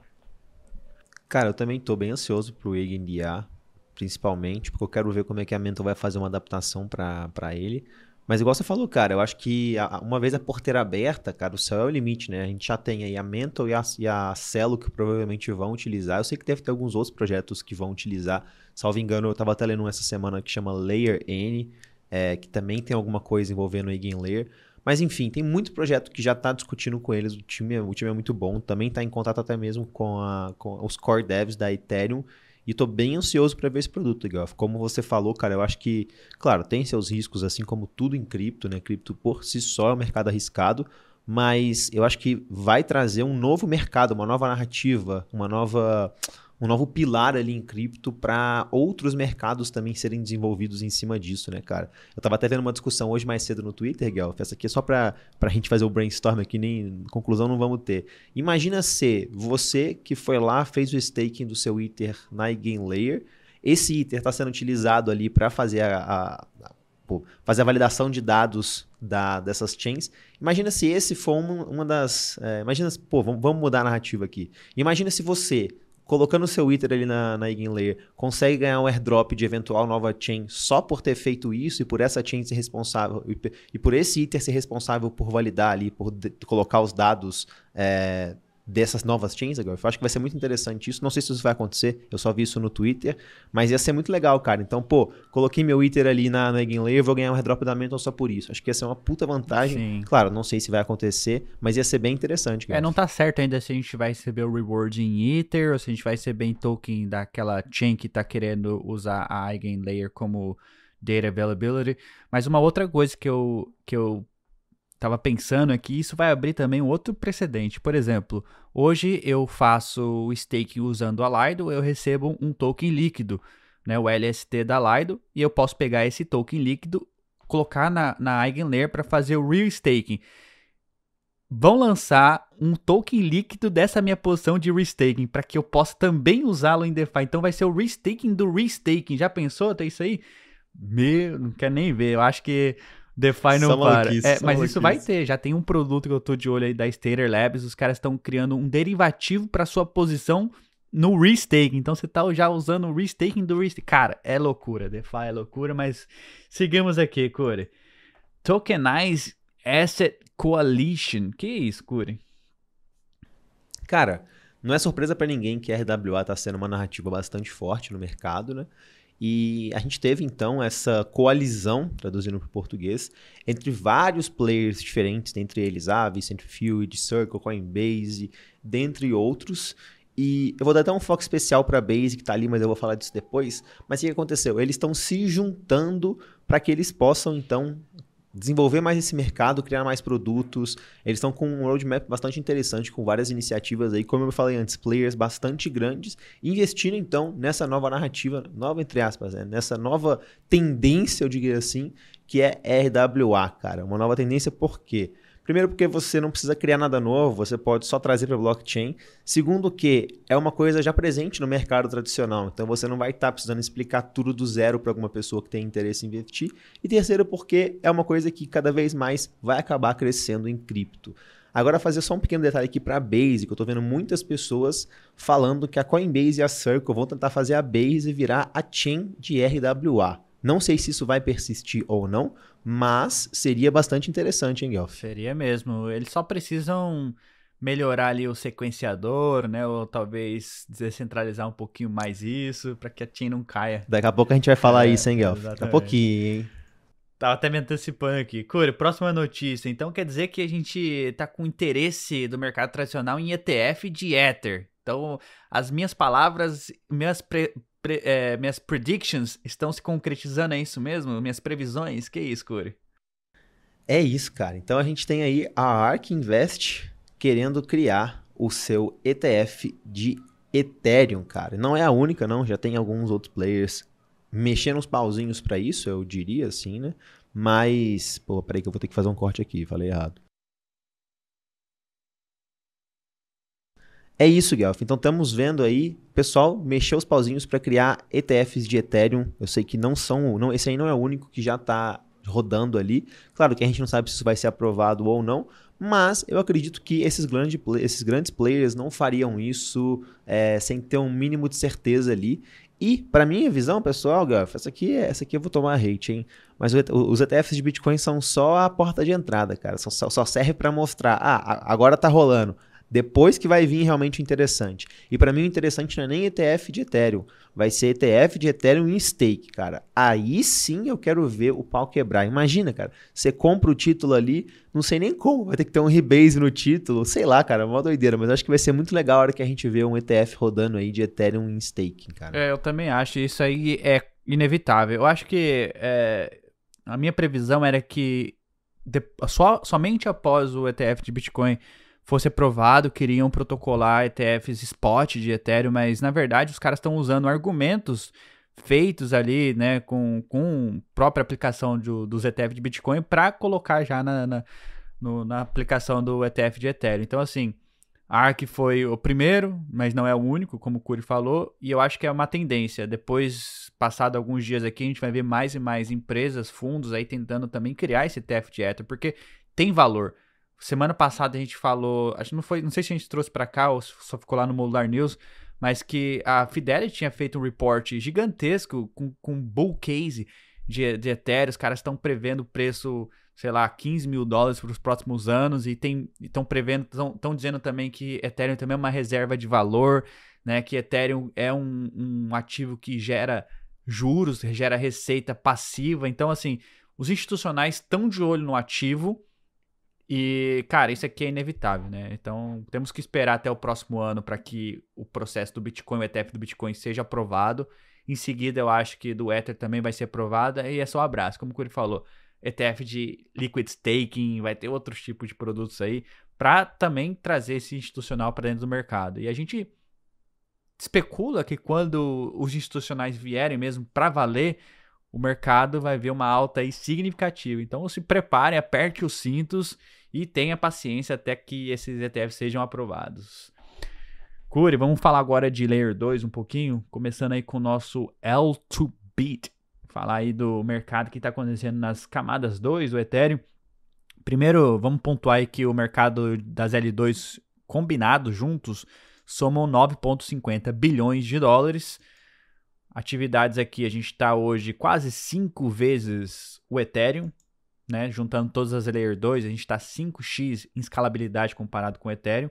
Cara, eu também tô bem ansioso pro Eigen DA, principalmente, porque eu quero ver como é que a Mental vai fazer uma adaptação para ele. Mas igual você falou, cara, eu acho que uma vez a porteira aberta, cara, o céu é o limite, né? A gente já tem aí a Mental e a, e a Celo que provavelmente vão utilizar. Eu sei que deve ter alguns outros projetos que vão utilizar. Salvo engano, eu estava até lendo essa semana que chama Layer N, é, que também tem alguma coisa envolvendo o Eigenlayer. Mas enfim, tem muito projeto que já está discutindo com eles. O time, o time é muito bom. Também está em contato até mesmo com, a, com os core devs da Ethereum. E tô bem ansioso para ver esse produto, Goff. Como você falou, cara, eu acho que, claro, tem seus riscos, assim como tudo em cripto, né? Cripto por si só é um mercado arriscado, mas eu acho que vai trazer um novo mercado, uma nova narrativa, uma nova um novo pilar ali em cripto para outros mercados também serem desenvolvidos em cima disso, né, cara? Eu tava até vendo uma discussão hoje mais cedo no Twitter, Guelph, essa aqui é só para a gente fazer o brainstorm aqui, nem conclusão não vamos ter. Imagina se você que foi lá, fez o staking do seu Ether na Game Layer, esse Ether está sendo utilizado ali para fazer a, a, a fazer a validação de dados da, dessas chains. Imagina se esse for uma, uma das. É, imagina, pô, vamos, vamos mudar a narrativa aqui. Imagina se você colocando o seu Ether ali na, na Eigenlayer, consegue ganhar um airdrop de eventual nova chain só por ter feito isso e por essa chain ser responsável, e, e por esse Ether ser responsável por validar ali, por de, colocar os dados é, dessas novas chains agora. Eu acho que vai ser muito interessante isso. Não sei se isso vai acontecer, eu só vi isso no Twitter, mas ia ser muito legal, cara. Então, pô, coloquei meu Ether ali na, na Eigenlayer, vou ganhar um airdrop da Mental só por isso. Acho que ia ser uma puta vantagem. Sim. Claro, não sei se vai acontecer, mas ia ser bem interessante, cara. É, não tá certo ainda se a gente vai receber o reward em Ether ou se a gente vai receber em token daquela chain que tá querendo usar a Eigenlayer como data availability. Mas uma outra coisa que eu, que eu tava pensando aqui, isso vai abrir também um outro precedente. Por exemplo, hoje eu faço o staking usando a Lido, eu recebo um token líquido, né, o LST da Lido, e eu posso pegar esse token líquido, colocar na, na Eigenlayer para fazer o real staking. Vão lançar um token líquido dessa minha posição de restaking para que eu possa também usá-lo em DeFi. Então vai ser o restaking do restaking. Já pensou até isso aí? Meu, não quer nem ver. Eu acho que DeFi não para. É, mas isso vai ter. Já tem um produto que eu tô de olho aí da Stater Labs. Os caras estão criando um derivativo para sua posição no restaking. Então você tá já usando o restaking do restaking. Cara, é loucura. DeFi é loucura, mas sigamos aqui, Curi. Tokenize Asset Coalition. Que isso, Curi? Cara, não é surpresa para ninguém que a RWA tá sendo uma narrativa bastante forte no mercado, né? E a gente teve então essa coalizão, traduzindo para o português, entre vários players diferentes, dentre eles Aave, Centrifuge, Circle, Coinbase, dentre outros. E eu vou dar até um foco especial para a Base, que está ali, mas eu vou falar disso depois. Mas o que aconteceu? Eles estão se juntando para que eles possam, então, desenvolver mais esse mercado, criar mais produtos. Eles estão com um roadmap bastante interessante, com várias iniciativas aí, como eu falei antes, players bastante grandes, investindo então nessa nova narrativa, nova entre aspas, né? nessa nova tendência, eu diria assim, que é RWA, cara. Uma nova tendência por quê? Primeiro, porque você não precisa criar nada novo, você pode só trazer para blockchain. Segundo, que é uma coisa já presente no mercado tradicional, então você não vai estar tá precisando explicar tudo do zero para alguma pessoa que tem interesse em investir. E terceiro, porque é uma coisa que cada vez mais vai acabar crescendo em cripto. Agora, fazer só um pequeno detalhe aqui para a Base, que eu estou vendo muitas pessoas falando que a Coinbase e a Circle vão tentar fazer a Base virar a chain de RWA. Não sei se isso vai persistir ou não, mas seria bastante interessante, hein, Guelph? Seria mesmo. Eles só precisam melhorar ali o sequenciador, né? Ou talvez descentralizar um pouquinho mais isso, para que a chain não caia. Daqui a pouco a gente vai falar é, isso, hein, Guelph? Daqui a pouquinho, hein? Tava até me antecipando aqui. Curi, próxima notícia. Então quer dizer que a gente tá com interesse do mercado tradicional em ETF de Ether. Então, as minhas palavras, minhas, pre, pre, é, minhas predictions estão se concretizando, é isso mesmo? Minhas previsões? Que isso, Curi? É isso, cara. Então a gente tem aí a ARK Invest querendo criar o seu ETF de Ethereum, cara. Não é a única, não. Já tem alguns outros players mexendo os pauzinhos para isso, eu diria assim, né? Mas, pô, peraí que eu vou ter que fazer um corte aqui, falei errado. É isso, Guelph. Então estamos vendo aí, pessoal, mexer os pauzinhos para criar ETFs de Ethereum. Eu sei que não são, não, esse aí não é o único que já está rodando ali. Claro que a gente não sabe se isso vai ser aprovado ou não, mas eu acredito que esses, grande, esses grandes players não fariam isso é, sem ter um mínimo de certeza ali. E, para minha visão, pessoal, Gaf, essa aqui, essa aqui eu vou tomar hate, hein? Mas os ETFs de Bitcoin são só a porta de entrada, cara. Só, só serve para mostrar, ah, agora tá rolando. Depois que vai vir realmente interessante. E para mim o interessante não é nem ETF de Ethereum, vai ser ETF de Ethereum em stake, cara. Aí sim eu quero ver o pau quebrar. Imagina, cara, você compra o título ali, não sei nem como, vai ter que ter um rebase no título, sei lá, cara, uma doideira, mas acho que vai ser muito legal a hora que a gente vê um ETF rodando aí de Ethereum em stake, cara. É, eu também acho, isso aí é inevitável. Eu acho que é, a minha previsão era que de, só, somente após o ETF de Bitcoin fosse aprovado, queriam protocolar ETFs spot de Ethereum, mas na verdade os caras estão usando argumentos feitos ali, né, com, com própria aplicação do, dos ETF de Bitcoin para colocar já na, na, no, na aplicação do ETF de Ethereum. Então, assim, a ARC foi o primeiro, mas não é o único, como o Curi falou, e eu acho que é uma tendência. Depois, passado alguns dias aqui, a gente vai ver mais e mais empresas, fundos aí tentando também criar esse ETF de Ether, porque tem valor. Semana passada a gente falou, acho não foi, não sei se a gente trouxe para cá ou só ficou lá no Modular News, mas que a Fidelity tinha feito um report gigantesco com, com bull case de, de Ethereum, os caras estão prevendo preço, sei lá, 15 mil dólares para os próximos anos e estão prevendo, estão dizendo também que Ethereum também é uma reserva de valor, né? Que Ethereum é um, um ativo que gera juros, gera receita passiva. Então, assim, os institucionais estão de olho no ativo e, cara, isso aqui é inevitável, né? Então, temos que esperar até o próximo ano para que o processo do Bitcoin, o ETF do Bitcoin, seja aprovado. Em seguida, eu acho que do Ether também vai ser aprovada e é só um abraço. Como o ele falou, ETF de liquid staking, vai ter outros tipos de produtos aí para também trazer esse institucional para dentro do mercado. E a gente especula que quando os institucionais vierem mesmo para valer, o mercado vai ver uma alta aí significativa. Então, se prepare, aperte os cintos e tenha paciência até que esses ETFs sejam aprovados. Curi, vamos falar agora de Layer 2 um pouquinho, começando aí com o nosso L2Beat. Falar aí do mercado que está acontecendo nas camadas 2 do Ethereum. Primeiro, vamos pontuar aí que o mercado das L2 combinados juntos somam 9,50 bilhões de dólares. Atividades aqui, a gente está hoje quase cinco vezes o Ethereum, né? Juntando todas as Layer 2, a gente está 5x em escalabilidade comparado com o Ethereum.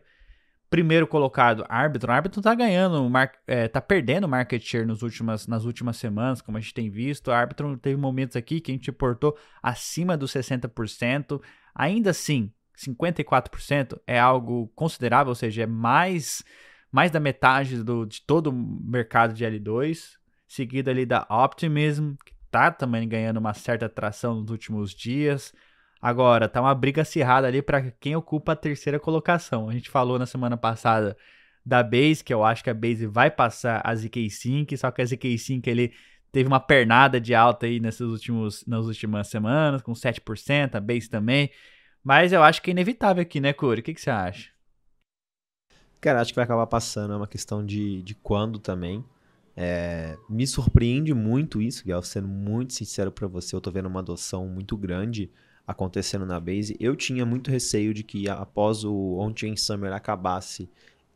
Primeiro colocado, Arbitrum. Arbitrum está ganhando, é, tá perdendo market share nos últimas, nas últimas semanas, como a gente tem visto. A Arbitrum teve momentos aqui que a gente portou acima dos 60%. Ainda assim, 54% é algo considerável, ou seja, é mais, mais da metade do, de todo o mercado de L2. Seguido ali da Optimism, que tá também ganhando uma certa atração nos últimos dias. Agora, tá uma briga acirrada ali para quem ocupa a terceira colocação. A gente falou na semana passada da Base, que eu acho que a Base vai passar a ZK5, só que a ZK5 ele teve uma pernada de alta aí nesses últimos, nas últimas semanas, com 7%, a Base também. Mas eu acho que é inevitável aqui, né, Corey? O que, que você acha? Cara, acho que vai acabar passando. É uma questão de, de quando também. É, me surpreende muito isso, Gal, sendo muito sincero para você. Eu tô vendo uma adoção muito grande acontecendo na base. Eu tinha muito receio de que após o On-Chain Summer acabasse,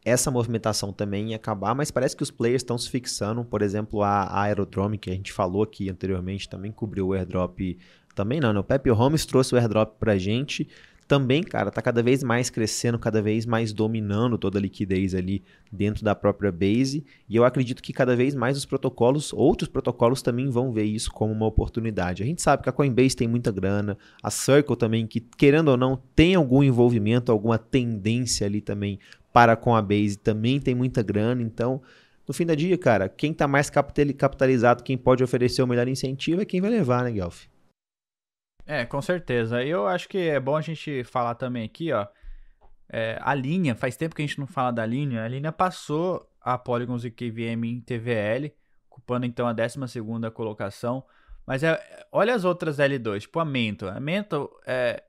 essa movimentação também ia acabar, mas parece que os players estão se fixando. Por exemplo, a Aerodrome, que a gente falou aqui anteriormente, também cobriu o airdrop. Também não, né? O Pepe Holmes trouxe o airdrop pra gente também, cara, tá cada vez mais crescendo, cada vez mais dominando toda a liquidez ali dentro da própria base. E eu acredito que cada vez mais os protocolos, outros protocolos também vão ver isso como uma oportunidade. A gente sabe que a Coinbase tem muita grana, a Circle também, que querendo ou não, tem algum envolvimento, alguma tendência ali também para com a base, também tem muita grana. Então, no fim da dia, cara, quem está mais capitalizado, quem pode oferecer o melhor incentivo é quem vai levar, né, Guelph? É, com certeza. Eu acho que é bom a gente falar também aqui, ó. É, a linha, faz tempo que a gente não fala da linha. A linha passou a Polygons e KVM em TVL, ocupando então a 12 colocação. Mas é, olha as outras L2, tipo a Mento. A Mento é,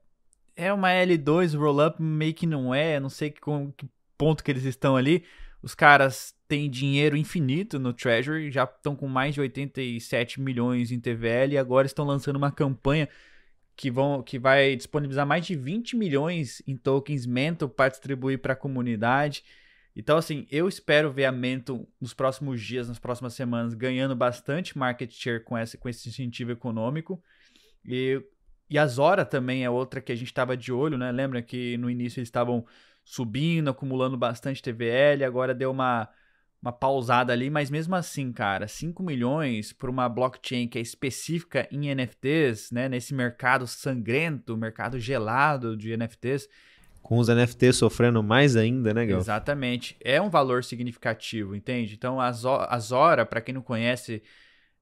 é uma L2 roll-up, meio que não é, não sei com que ponto que eles estão ali. Os caras têm dinheiro infinito no Treasury, já estão com mais de 87 milhões em TVL e agora estão lançando uma campanha que, vão, que vai disponibilizar mais de 20 milhões em tokens Mento para distribuir para a comunidade. Então, assim, eu espero ver a Mento nos próximos dias, nas próximas semanas, ganhando bastante market share com esse, com esse incentivo econômico. E, e a Zora também é outra que a gente estava de olho, né? Lembra que no início eles estavam subindo, acumulando bastante TVL, agora deu uma uma pausada ali, mas mesmo assim, cara, 5 milhões por uma blockchain que é específica em NFTs, né, nesse mercado sangrento, mercado gelado de NFTs. Com os NFTs sofrendo mais ainda, né, Gal? Exatamente. É um valor significativo, entende? Então, a Zora, para quem não conhece,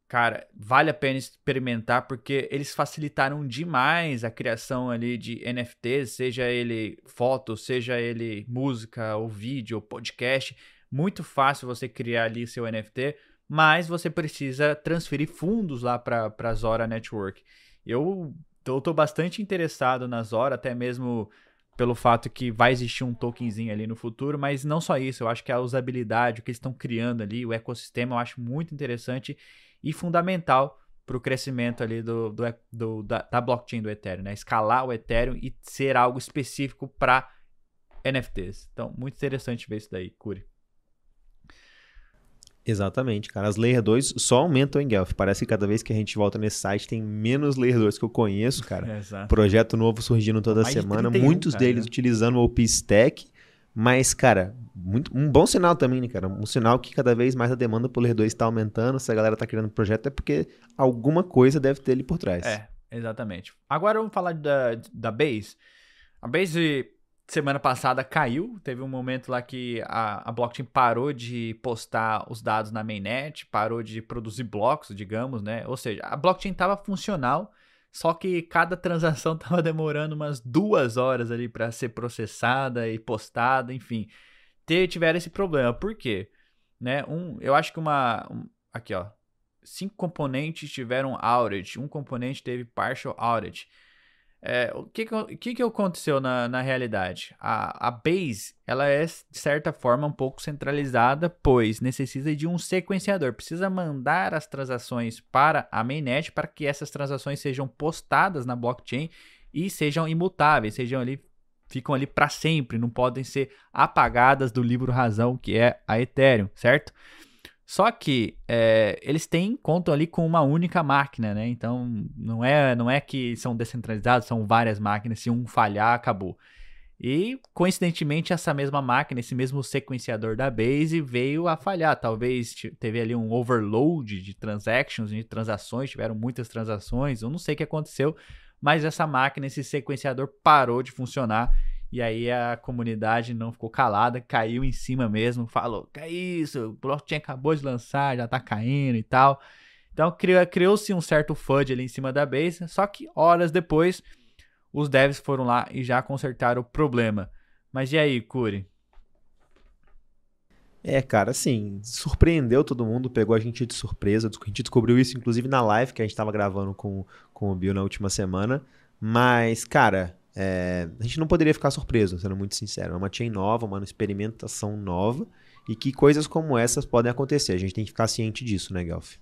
cara, vale a pena experimentar porque eles facilitaram demais a criação ali de NFTs, seja ele foto, seja ele música ou vídeo ou podcast muito fácil você criar ali seu NFT, mas você precisa transferir fundos lá para a Zora Network. Eu estou bastante interessado na Zora, até mesmo pelo fato que vai existir um tokenzinho ali no futuro, mas não só isso, eu acho que a usabilidade, o que eles estão criando ali, o ecossistema, eu acho muito interessante e fundamental para o crescimento ali do, do, do da, da, blockchain do Ethereum, né? Escalar o Ethereum e ser algo específico para NFTs. Então, muito interessante ver isso daí, Curi. Exatamente, cara. As Layer 2 só aumentam em Guelph. Parece que cada vez que a gente volta nesse site tem menos Layer 2 que eu conheço, cara. É, Projeto novo surgindo toda Mais semana. 31, muitos cara, deles né? utilizando o OpenStack. Mas, cara, muito, um bom sinal também, né, cara? Um sinal que cada vez mais a demanda por Layer 2 está aumentando. Se a galera está criando projeto é porque alguma coisa deve ter ali por trás. É, exatamente. Agora vamos falar da, da Base. A Base semana passada caiu. Teve um momento lá que a, a blockchain parou de postar os dados na mainnet, parou de produzir blocos, digamos, né? Ou seja, a blockchain estava funcional, só que cada transação estava demorando umas duas horas ali para ser processada e postada, enfim. Tiveram esse problema. Por quê? Né? Um, eu acho que uma. Um, aqui, ó. Cinco componentes tiveram outage, um componente teve partial outage. É, o que que, que, que aconteceu na, na realidade? A, a Base, ela é, de certa forma, um pouco centralizada, pois necessita de um sequenciador. Precisa mandar as transações para a mainnet para que essas transações sejam postadas na blockchain e sejam imutáveis, sejam ali, ficam ali para sempre, não podem ser apagadas do livro razão, que é a Ethereum, certo? Só que é, eles têm contam ali com uma única máquina, né? Então não é não é que são descentralizados, são várias máquinas. Se um falhar, acabou. E coincidentemente essa mesma máquina, esse mesmo sequenciador da Base veio a falhar. Talvez teve ali um overload de transactions, de transações, tiveram muitas transações. Eu não sei o que aconteceu, mas essa máquina, esse sequenciador parou de funcionar e aí a comunidade não ficou calada, caiu em cima mesmo, falou: que é isso? O blockchain acabou de lançar, já tá caindo e tal. Então criou-se um certo FUD ali em cima da base, só que horas depois os devs foram lá e já consertaram o problema. Mas e aí, Curi? É, cara, assim, surpreendeu todo mundo, pegou a gente de surpresa. A gente descobriu isso, inclusive, na live que a gente estava gravando com, com o Bill na última semana. Mas, cara, é, a gente não poderia ficar surpreso, sendo muito sincero. É uma chain nova, uma experimentação nova e que coisas como essas podem acontecer. A gente tem que ficar ciente disso, né, Guelph?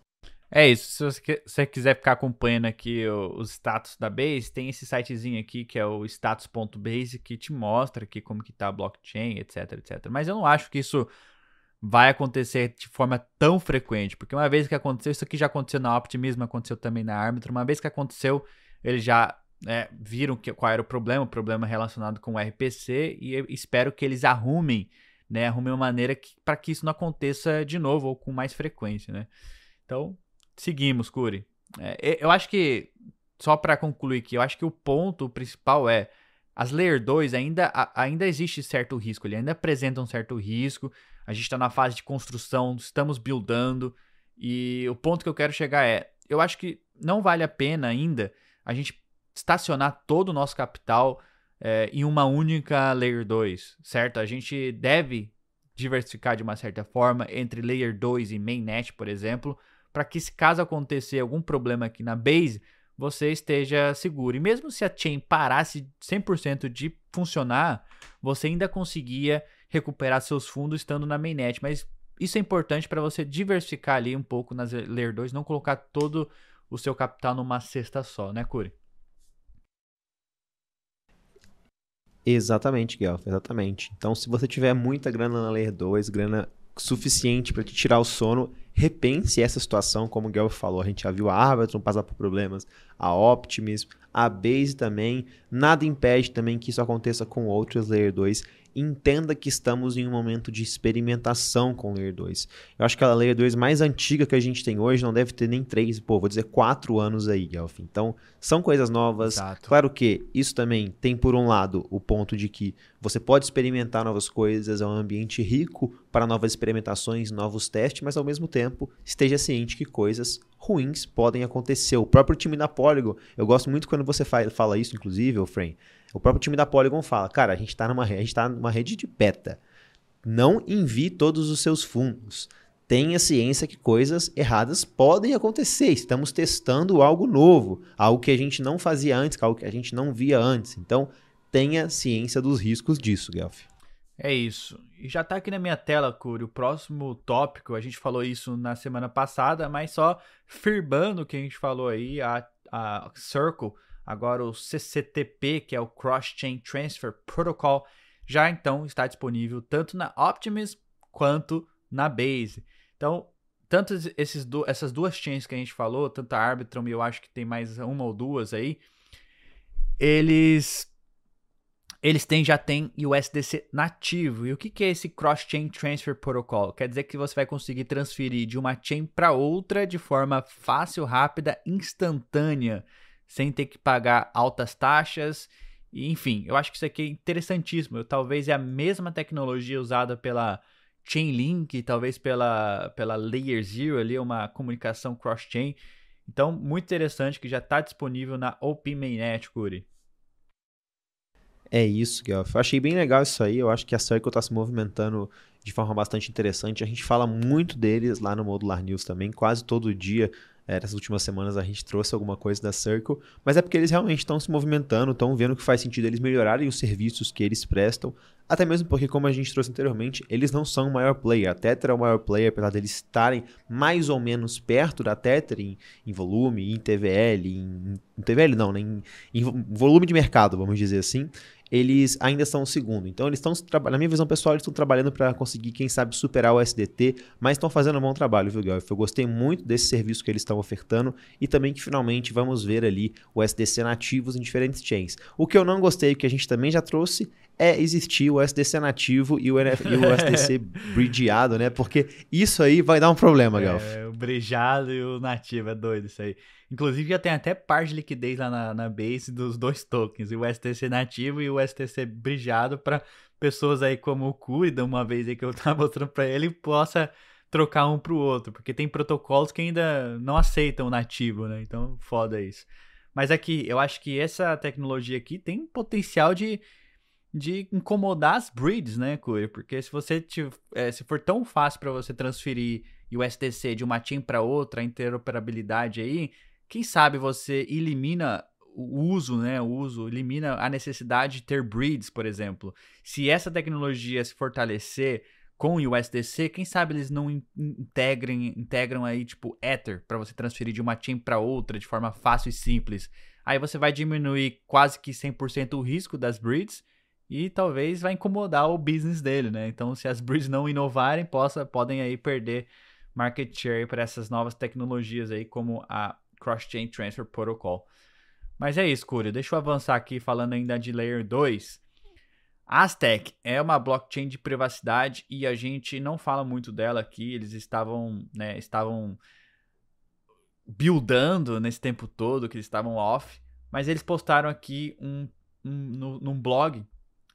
É isso. Se você quiser ficar acompanhando aqui os status da Base, tem esse sitezinho aqui que é o status.base que te mostra aqui como que tá a blockchain, etc, etc. Mas eu não acho que isso vai acontecer de forma tão frequente, porque uma vez que aconteceu, isso aqui já aconteceu na Optimism, aconteceu também na Arbitrum, uma vez que aconteceu, eles já é, viram que, qual era o problema, o problema relacionado com o RPC, e espero que eles arrumem, né, arrumem uma maneira para que isso não aconteça de novo ou com mais frequência, né. Então, Seguimos, Curi. É, eu acho que, só para concluir aqui, eu acho que o ponto principal é as Layer 2 ainda, ainda existe certo risco, ele ainda apresenta um certo risco. A gente está na fase de construção, estamos buildando. E o ponto que eu quero chegar é: eu acho que não vale a pena ainda a gente estacionar todo o nosso capital é, em uma única Layer 2, certo? A gente deve diversificar de uma certa forma entre Layer 2 e Mainnet, por exemplo, para que se caso acontecer algum problema aqui na base, você esteja seguro. E mesmo se a chain parasse 100% de funcionar, você ainda conseguia recuperar seus fundos estando na mainnet, mas isso é importante para você diversificar ali um pouco nas Layer 2, não colocar todo o seu capital numa cesta só, né, Curi? Exatamente, Guelph, exatamente. Então, se você tiver muita grana na Layer 2, grana suficiente para te tirar o sono, repense essa situação, como o Guilherme falou, a gente já viu a Arbitrum passar por problemas, a Optimism, a Base também, nada impede também que isso aconteça com outras Layer 2 entenda que estamos em um momento de experimentação com Layer 2. Eu acho que a Layer 2 mais antiga que a gente tem hoje não deve ter nem 3, pô, vou dizer 4 anos aí, Guelph. Então, são coisas novas. Exato. Claro que isso também tem, por um lado, o ponto de que você pode experimentar novas coisas, é um ambiente rico para novas experimentações, novos testes, mas ao mesmo tempo esteja ciente que coisas ruins podem acontecer. O próprio time da Polygon, eu gosto muito quando você fala isso, inclusive, o o próprio time da Polygon fala, cara, a gente está numa, a gente tá numa rede de beta. Não envie todos os seus fundos. Tenha ciência que coisas erradas podem acontecer. Estamos testando algo novo, algo que a gente não fazia antes, algo que a gente não via antes. Então, tenha ciência dos riscos disso, Guelph. É isso. E já está aqui na minha tela, Curi, o próximo tópico. A gente falou isso na semana passada, mas só firmando o que a gente falou aí, a, a Circle Agora o CCTP, que é o Cross Chain Transfer Protocol, já então está disponível tanto na Optimism quanto na Base. Então, tanto esses do, essas duas chains que a gente falou, tanto a Arbitrum e eu acho que tem mais uma ou duas aí, eles eles têm, já têm USDC nativo. E o que, que é esse Cross Chain Transfer Protocol? Quer dizer que você vai conseguir transferir de uma chain para outra de forma fácil, rápida, instantânea sem ter que pagar altas taxas. Enfim, eu acho que isso aqui é interessantíssimo. Talvez é a mesma tecnologia usada pela Chainlink, talvez pela, pela Layer Zero ali, uma comunicação cross-chain. Então, muito interessante que já está disponível na OP Mainnet, Curi. É isso, Guelph. Eu achei bem legal isso aí. Eu acho que a Circle está se movimentando de forma bastante interessante. A gente fala muito deles lá no Modular News também, quase todo dia é, nessas últimas semanas a gente trouxe alguma coisa da Circle, mas é porque eles realmente estão se movimentando, estão vendo que faz sentido eles melhorarem os serviços que eles prestam, até mesmo porque, como a gente trouxe anteriormente, eles não são o maior player. A Tether é o maior player, apesar deles estarem mais ou menos perto da Tether em, em volume, em TVL, em, em TVL não, né? em, em volume de mercado, vamos dizer assim eles ainda são o segundo. Então, eles estão, na minha visão pessoal, eles estão trabalhando para conseguir, quem sabe, superar o SDT, mas estão fazendo um bom trabalho, viu, Guelph? Eu gostei muito desse serviço que eles estão ofertando e também que finalmente vamos ver ali o SDC nativos em diferentes chains. O que eu não gostei, que a gente também já trouxe, é existir o SDC nativo e o, NF, e o SDC bridgeado, né? Porque isso aí vai dar um problema, Guelph. É, o bridgeado e o nativo, é doido isso aí. Inclusive já tem até par de liquidez lá na, na base dos dois tokens, o STC nativo e o STC bridgeado para pessoas aí como o Cuida, uma vez aí que eu tava mostrando para ele, possa trocar um pro outro, porque tem protocolos que ainda não aceitam o nativo, né? Então, foda isso. Mas aqui, eu acho que essa tecnologia aqui tem potencial de, de incomodar as breeds, né, Curia? Porque se você te, é, se for tão fácil para você transferir o STC de uma team para outra, a interoperabilidade aí, quem sabe você elimina o uso, né? O uso elimina a necessidade de ter breeds, por exemplo. Se essa tecnologia se fortalecer com o USDC, quem sabe eles não integrem, integram aí tipo Ether para você transferir de uma chain para outra de forma fácil e simples. Aí você vai diminuir quase que 100% o risco das breeds e talvez vai incomodar o business dele, né? Então, se as breeds não inovarem, possa, podem aí perder market share para essas novas tecnologias aí como a Cross-Chain Transfer Protocol. Mas é isso, Curio. Deixa eu avançar aqui falando ainda de Layer 2. Aztec é uma blockchain de privacidade e a gente não fala muito dela aqui. Eles estavam, né, estavam buildando nesse tempo todo que eles estavam off, mas eles postaram aqui um, um no, num blog,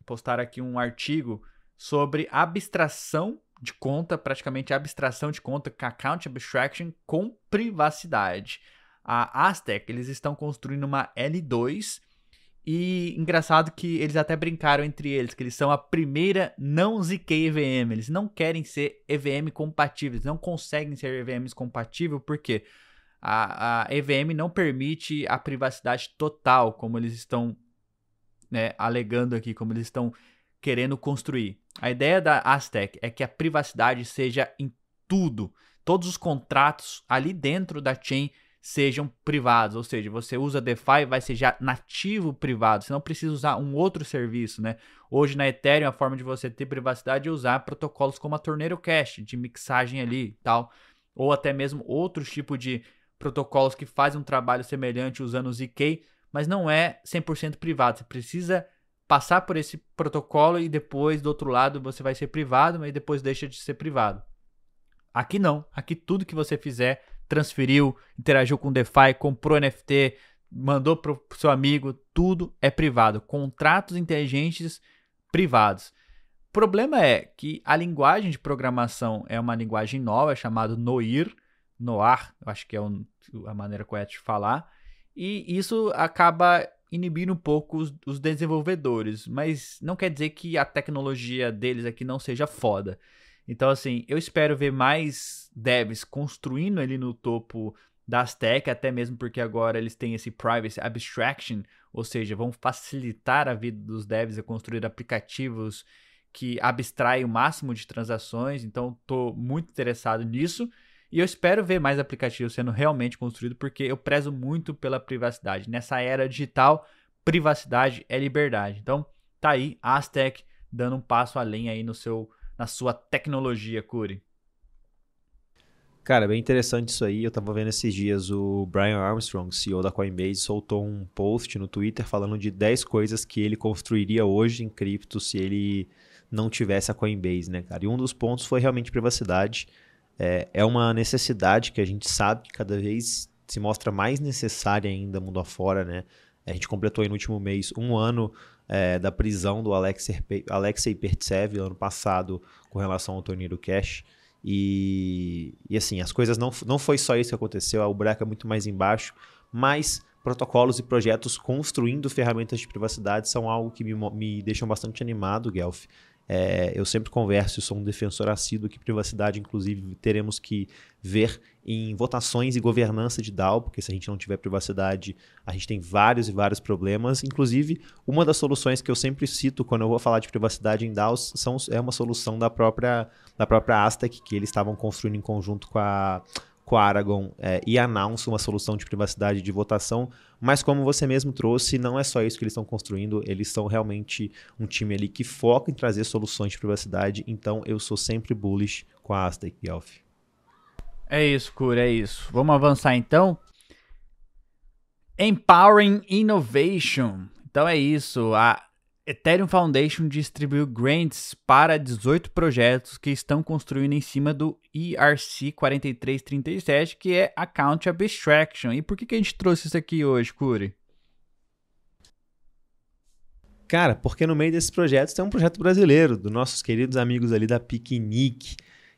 postaram aqui um artigo sobre abstração de conta, praticamente abstração de conta, account abstraction com privacidade. A Aztec, eles estão construindo uma L2 e engraçado que eles até brincaram entre eles que eles são a primeira não ZK EVM. Eles não querem ser EVM compatíveis, não conseguem ser EVMs compatíveis porque a, a EVM não permite a privacidade total, como eles estão né, alegando aqui, como eles estão querendo construir. A ideia da Aztec é que a privacidade seja em tudo. Todos os contratos ali dentro da chain sejam privados, ou seja, você usa DeFi vai ser já nativo privado, você não precisa usar um outro serviço, né? Hoje na Ethereum a forma de você ter privacidade é usar protocolos como a Tornado Cash, de mixagem ali e tal, ou até mesmo outros tipos de protocolos que fazem um trabalho semelhante usando o ZK, mas não é 100% privado, você precisa passar por esse protocolo e depois do outro lado você vai ser privado, mas depois deixa de ser privado. Aqui não, aqui tudo que você fizer, transferiu, interagiu com DeFi, comprou NFT, mandou para o seu amigo, tudo é privado. Contratos inteligentes privados. O problema é que a linguagem de programação é uma linguagem nova, chamada Noir, Noir, acho que é a maneira correta de falar, e isso acaba inibir um pouco os, os, desenvolvedores, mas não quer dizer que a tecnologia deles aqui não seja foda. Então, assim, eu espero ver mais devs construindo ali no topo das tech, até mesmo porque agora eles têm esse privacy abstraction, ou seja, vão facilitar a vida dos devs a construir aplicativos que abstraem o máximo de transações. Então, estou muito interessado nisso. E eu espero ver mais aplicativos sendo realmente construídos, porque eu prezo muito pela privacidade. Nessa era digital, privacidade é liberdade. Então, tá aí a Aztec dando um passo além aí no seu, na sua tecnologia, Curi. Cara, bem interessante isso aí. Eu tava vendo esses dias o Brian Armstrong, CEO da Coinbase, soltou um post no Twitter falando de 10 coisas que ele construiria hoje em cripto se ele não tivesse a Coinbase, né, cara? E um dos pontos foi realmente privacidade é, é uma necessidade que a gente sabe que cada vez se mostra mais necessária ainda mundo afora, né? A gente completou aí no último mês um ano é, da prisão do Alexei, Alexei Pertsev, ano passado, com relação ao torneio Cash. E, e assim, as coisas não, não foi só isso que aconteceu, o buraco é muito mais embaixo, mas protocolos e projetos construindo ferramentas de privacidade são algo que me, me deixam bastante animado, Guelph. É, eu sempre converso, sou um defensor assíduo que privacidade, inclusive, teremos que ver em votações e governança de DAO, porque se a gente não tiver privacidade, a gente tem vários e vários problemas. Inclusive, uma das soluções que eu sempre cito quando eu vou falar de privacidade em DAOs são, é uma solução da própria, da própria Aztec, que eles estavam construindo em conjunto com a com a Aragon é, e Announce uma solução de privacidade de votação, mas como você mesmo trouxe, não é só isso que eles estão construindo, eles são realmente um time ali que foca em trazer soluções de privacidade, então eu sou sempre bullish com a Aztec Guelph. É isso, Cura, é isso. Vamos avançar então. Empowering Innovation. Então é isso. A Ethereum Foundation distribuiu grants para 18 projetos que estão construindo em cima do ERC 4337, que é Account Abstraction. E por que, que a gente trouxe isso aqui hoje, Curi? Cara, porque no meio desses projetos tem um projeto brasileiro, dos nossos queridos amigos ali da Piquenique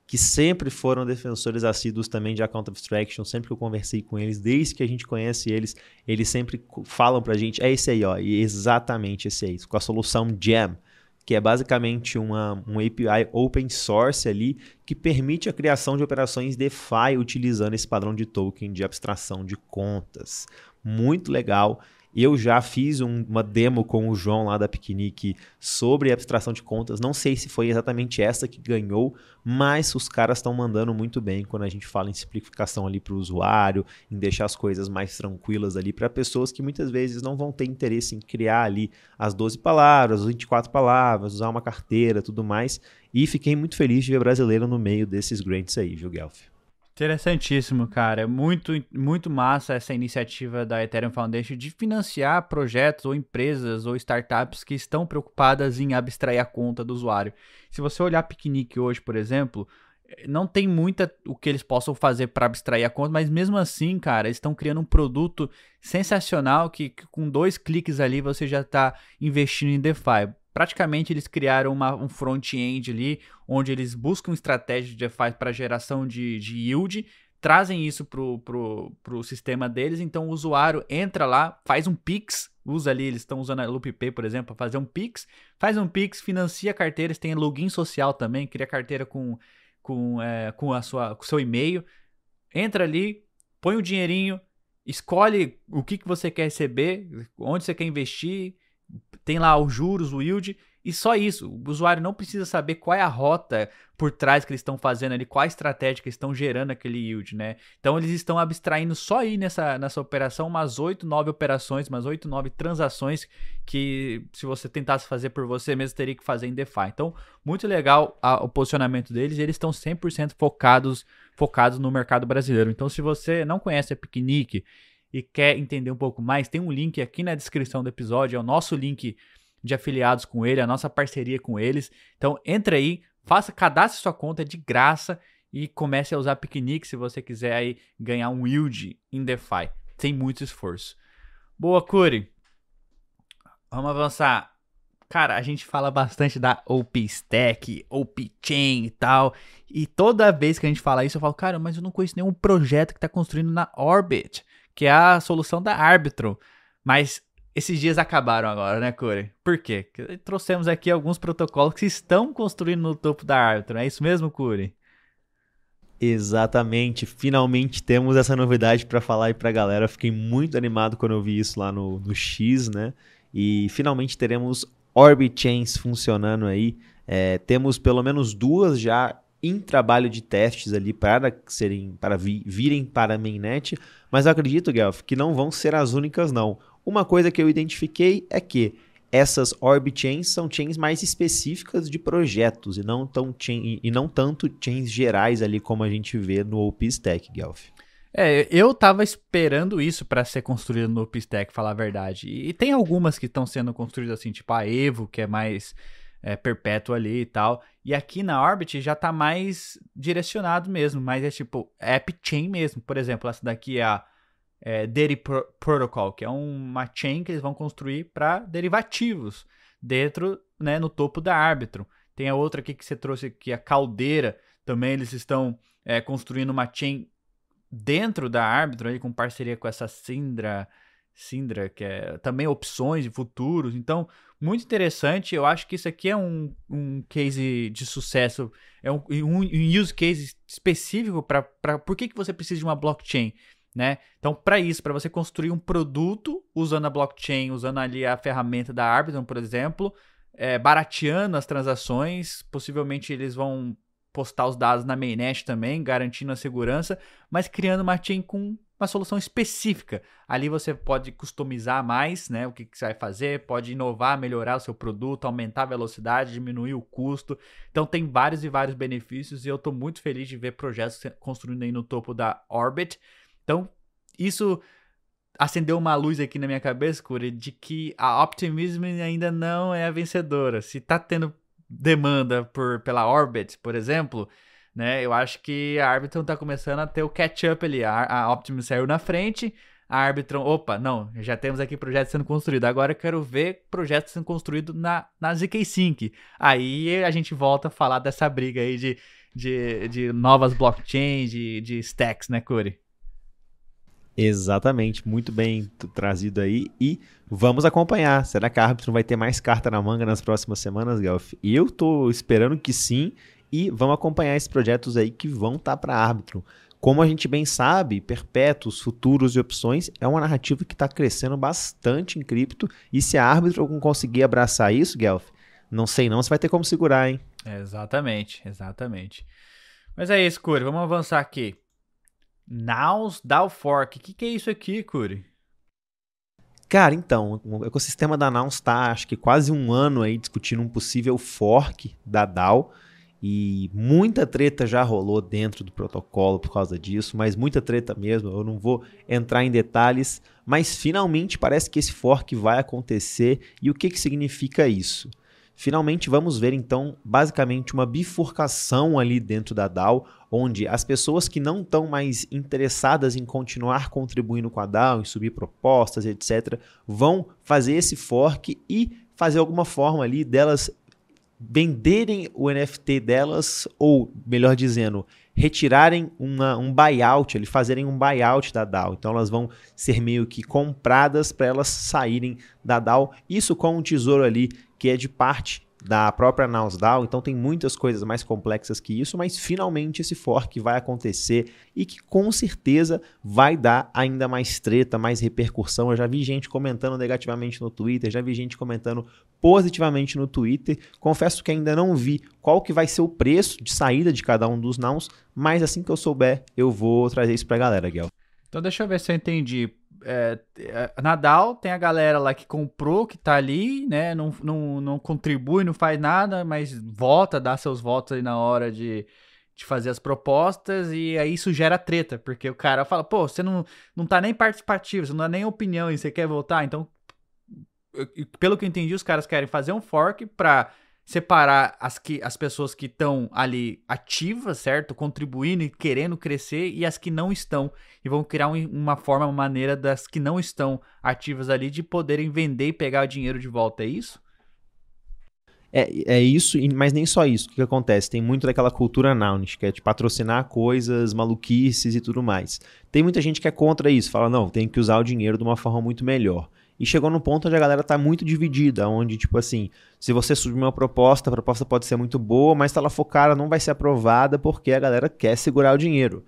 que sempre foram defensores assíduos também de account abstraction, sempre que eu conversei com eles, desde que a gente conhece eles, eles sempre falam pra gente, é esse aí, ó, e exatamente esse aí, com a solução Jam, que é basicamente uma, um API open source ali que permite a criação de operações DeFi utilizando esse padrão de token de abstração de contas. Muito legal. Eu já fiz um, uma demo com o João lá da Piquenique sobre abstração de contas. Não sei se foi exatamente essa que ganhou, mas os caras estão mandando muito bem quando a gente fala em simplificação ali para o usuário, em deixar as coisas mais tranquilas ali para pessoas que muitas vezes não vão ter interesse em criar ali as 12 palavras, as 24 palavras, usar uma carteira, tudo mais. E fiquei muito feliz de ver brasileiro no meio desses grants aí, viu, Guelph? Interessantíssimo, cara. Muito, muito massa essa iniciativa da Ethereum Foundation de financiar projetos ou empresas ou startups que estão preocupadas em abstrair a conta do usuário. Se você olhar Piquenique hoje, por exemplo, não tem muita o que eles possam fazer para abstrair a conta, mas mesmo assim, cara, eles estão criando um produto sensacional que, que com dois cliques ali você já está investindo em DeFi praticamente eles criaram uma, um front-end ali, onde eles buscam estratégias de DeFi para geração de, de yield, trazem isso pro, pro, pro sistema deles, então o usuário entra lá, faz um Pix, usa ali, eles estão usando a LoopPay, por exemplo, para fazer um Pix, faz um Pix, financia carteiras, tem login social também, cria carteira com, com, é, com, a sua, com o seu e-mail, entra ali, põe o dinheirinho, escolhe o que, que você quer receber, onde você quer investir, tem lá os juros, o yield, e só isso. O usuário não precisa saber qual é a rota por trás que eles estão fazendo ali, qual a estratégia que estão gerando aquele yield, né? Então eles estão abstraindo só aí nessa, nessa operação umas 8, 9 operações, umas 8, 9 transações que se você tentasse fazer por você mesmo teria que fazer em DeFi. Então, muito legal a, o posicionamento deles, eles estão 100% focados focados no mercado brasileiro. Então, se você não conhece a Picnic e quer entender um pouco mais, tem um link aqui na descrição do episódio, é o nosso link de afiliados com ele, a nossa parceria com eles. Então entra aí, faça, cadastre sua conta de graça e comece a usar Picnic se você quiser aí ganhar um yield em DeFi, sem muito esforço. Boa, Curi. Vamos avançar. Cara, a gente fala bastante da OP Stack, OP Chain e tal. E toda vez que a gente fala isso, eu falo, cara, mas eu não conheço nenhum projeto que está construindo na Orbit que é a solução da Arbitrum. Mas esses dias acabaram agora, né, Corey? Por quê? Porque trouxemos aqui alguns protocolos que estão construindo no topo da Arbitrum. É isso mesmo, Corey? Exatamente, finalmente temos essa novidade para falar aí para a galera. Fiquei muito animado quando eu vi isso lá no, no X, né? E finalmente teremos Orbit Chains funcionando aí. É, temos pelo menos duas já em trabalho de testes ali para serem para vi, virem para a mainnet, mas eu acredito, Guelph, que não vão ser as únicas não. Uma coisa que eu identifiquei é que essas orb chains são chains mais específicas de projetos e não, tão chain, e não tanto chains gerais ali como a gente vê no OpenStack, Guelph. É, eu tava esperando isso para ser construído no OpenStack, falar a verdade. E tem algumas que estão sendo construídas assim, tipo a Evo, que é mais é, perpétuo ali e tal. E aqui na Orbit já tá mais direcionado mesmo, mas é tipo app chain mesmo. Por exemplo, essa daqui é a é, Pro Protocol, que é uma chain que eles vão construir para derivativos dentro, né, no topo da Arbitrum. Tem a outra aqui que você trouxe aqui, a Caldeira. Também eles estão é, construindo uma chain dentro da Arbitrum, aí, com parceria com essa Sindra, Sindra, que é também opções e futuros. Então, muito interessante. Eu acho que isso aqui é um, um case de sucesso, é um, um, use case específico para por que, que você precisa de uma blockchain. Né? Então, para isso, para você construir um produto usando a blockchain, usando ali a ferramenta da Arbitrum, por exemplo, é, barateando as transações, possivelmente eles vão postar os dados na mainnet também, garantindo a segurança, mas criando uma chain com uma solução específica. Ali você pode customizar mais, né? O que, que, você vai fazer, pode inovar, melhorar o seu produto, aumentar a velocidade, diminuir o custo. Então tem vários e vários benefícios e eu estou muito feliz de ver projetos construindo aí no topo da Orbit. Então, isso acendeu uma luz aqui na minha cabeça, Curi, de que a Optimism ainda não é a vencedora. Se está tendo demanda por, pela Orbit, por exemplo, né? Eu acho que a Arbitron tá começando a ter o catch-up ali. A, a Optimus saiu na frente, a Arbitron, opa, não, já temos aqui projetos sendo construídos. Agora eu quero ver projetos sendo construídos na, na ZK Sync. Aí a gente volta a falar dessa briga aí de, de, de novas blockchains, de, de stacks, né, Curi? Exatamente, muito bem trazido aí. E vamos acompanhar. Será que a Arbitron vai ter mais carta na manga nas próximas semanas, Gelf? Eu tô esperando que sim e vamos acompanhar esses projetos aí que vão estar tá para árbitro. Como a gente bem sabe, perpétuos, futuros e opções é uma narrativa que está crescendo bastante em cripto. E se a árbitro conseguir abraçar isso, Guelph, não sei não, você vai ter como segurar, hein? exatamente, exatamente. Mas é isso, Curi. Vamos avançar aqui. Nows DAO Fork. O que, que é isso aqui, Curi? Cara, então, o ecossistema da Nouns está, acho que quase um ano aí discutindo um possível fork da DAO. E muita treta já rolou dentro do protocolo por causa disso, mas muita treta mesmo. Eu não vou entrar em detalhes, mas finalmente parece que esse fork vai acontecer. E o que, que significa isso? Finalmente vamos ver então basicamente uma bifurcação ali dentro da DAO, onde as pessoas que não estão mais interessadas em continuar contribuindo com a DAO, em subir propostas, etc, vão fazer esse fork e fazer alguma forma ali delas venderem o NFT delas, ou melhor dizendo, retirarem uma, um buyout, eles fazerem um buyout da DAO. Então elas vão ser meio que compradas para elas saírem da DAO. Isso com um tesouro ali que é de parte da própria NausDAO, então tem muitas coisas mais complexas que isso, mas finalmente esse fork vai acontecer e que com certeza vai dar ainda mais treta, mais repercussão. Eu já vi gente comentando negativamente no Twitter, já vi gente comentando positivamente no Twitter. Confesso que ainda não vi qual que vai ser o preço de saída de cada um dos Naus, mas assim que eu souber, eu vou trazer isso pra galera, Guel. Então deixa eu ver se eu entendi é, é, Nadal tem a galera lá que comprou, que tá ali, né? Não, não, não contribui, não faz nada, mas vota, dá seus votos ali na hora de, de fazer as propostas, e aí isso gera treta, porque o cara fala, pô, você não, não tá nem participativo, você não dá nem opinião e você quer votar, então. Pelo que eu entendi, os caras querem fazer um fork pra separar as, que, as pessoas que estão ali ativas, certo? Contribuindo e querendo crescer e as que não estão. E vão criar um, uma forma, uma maneira das que não estão ativas ali de poderem vender e pegar o dinheiro de volta. É isso? É, é isso, mas nem só isso. O que, que acontece? Tem muito daquela cultura Naunish, que é de patrocinar coisas, maluquices e tudo mais. Tem muita gente que é contra isso, fala, não, tem que usar o dinheiro de uma forma muito melhor. E chegou num ponto onde a galera tá muito dividida, onde, tipo assim, se você subir uma proposta, a proposta pode ser muito boa, mas se ela for cara, não vai ser aprovada porque a galera quer segurar o dinheiro.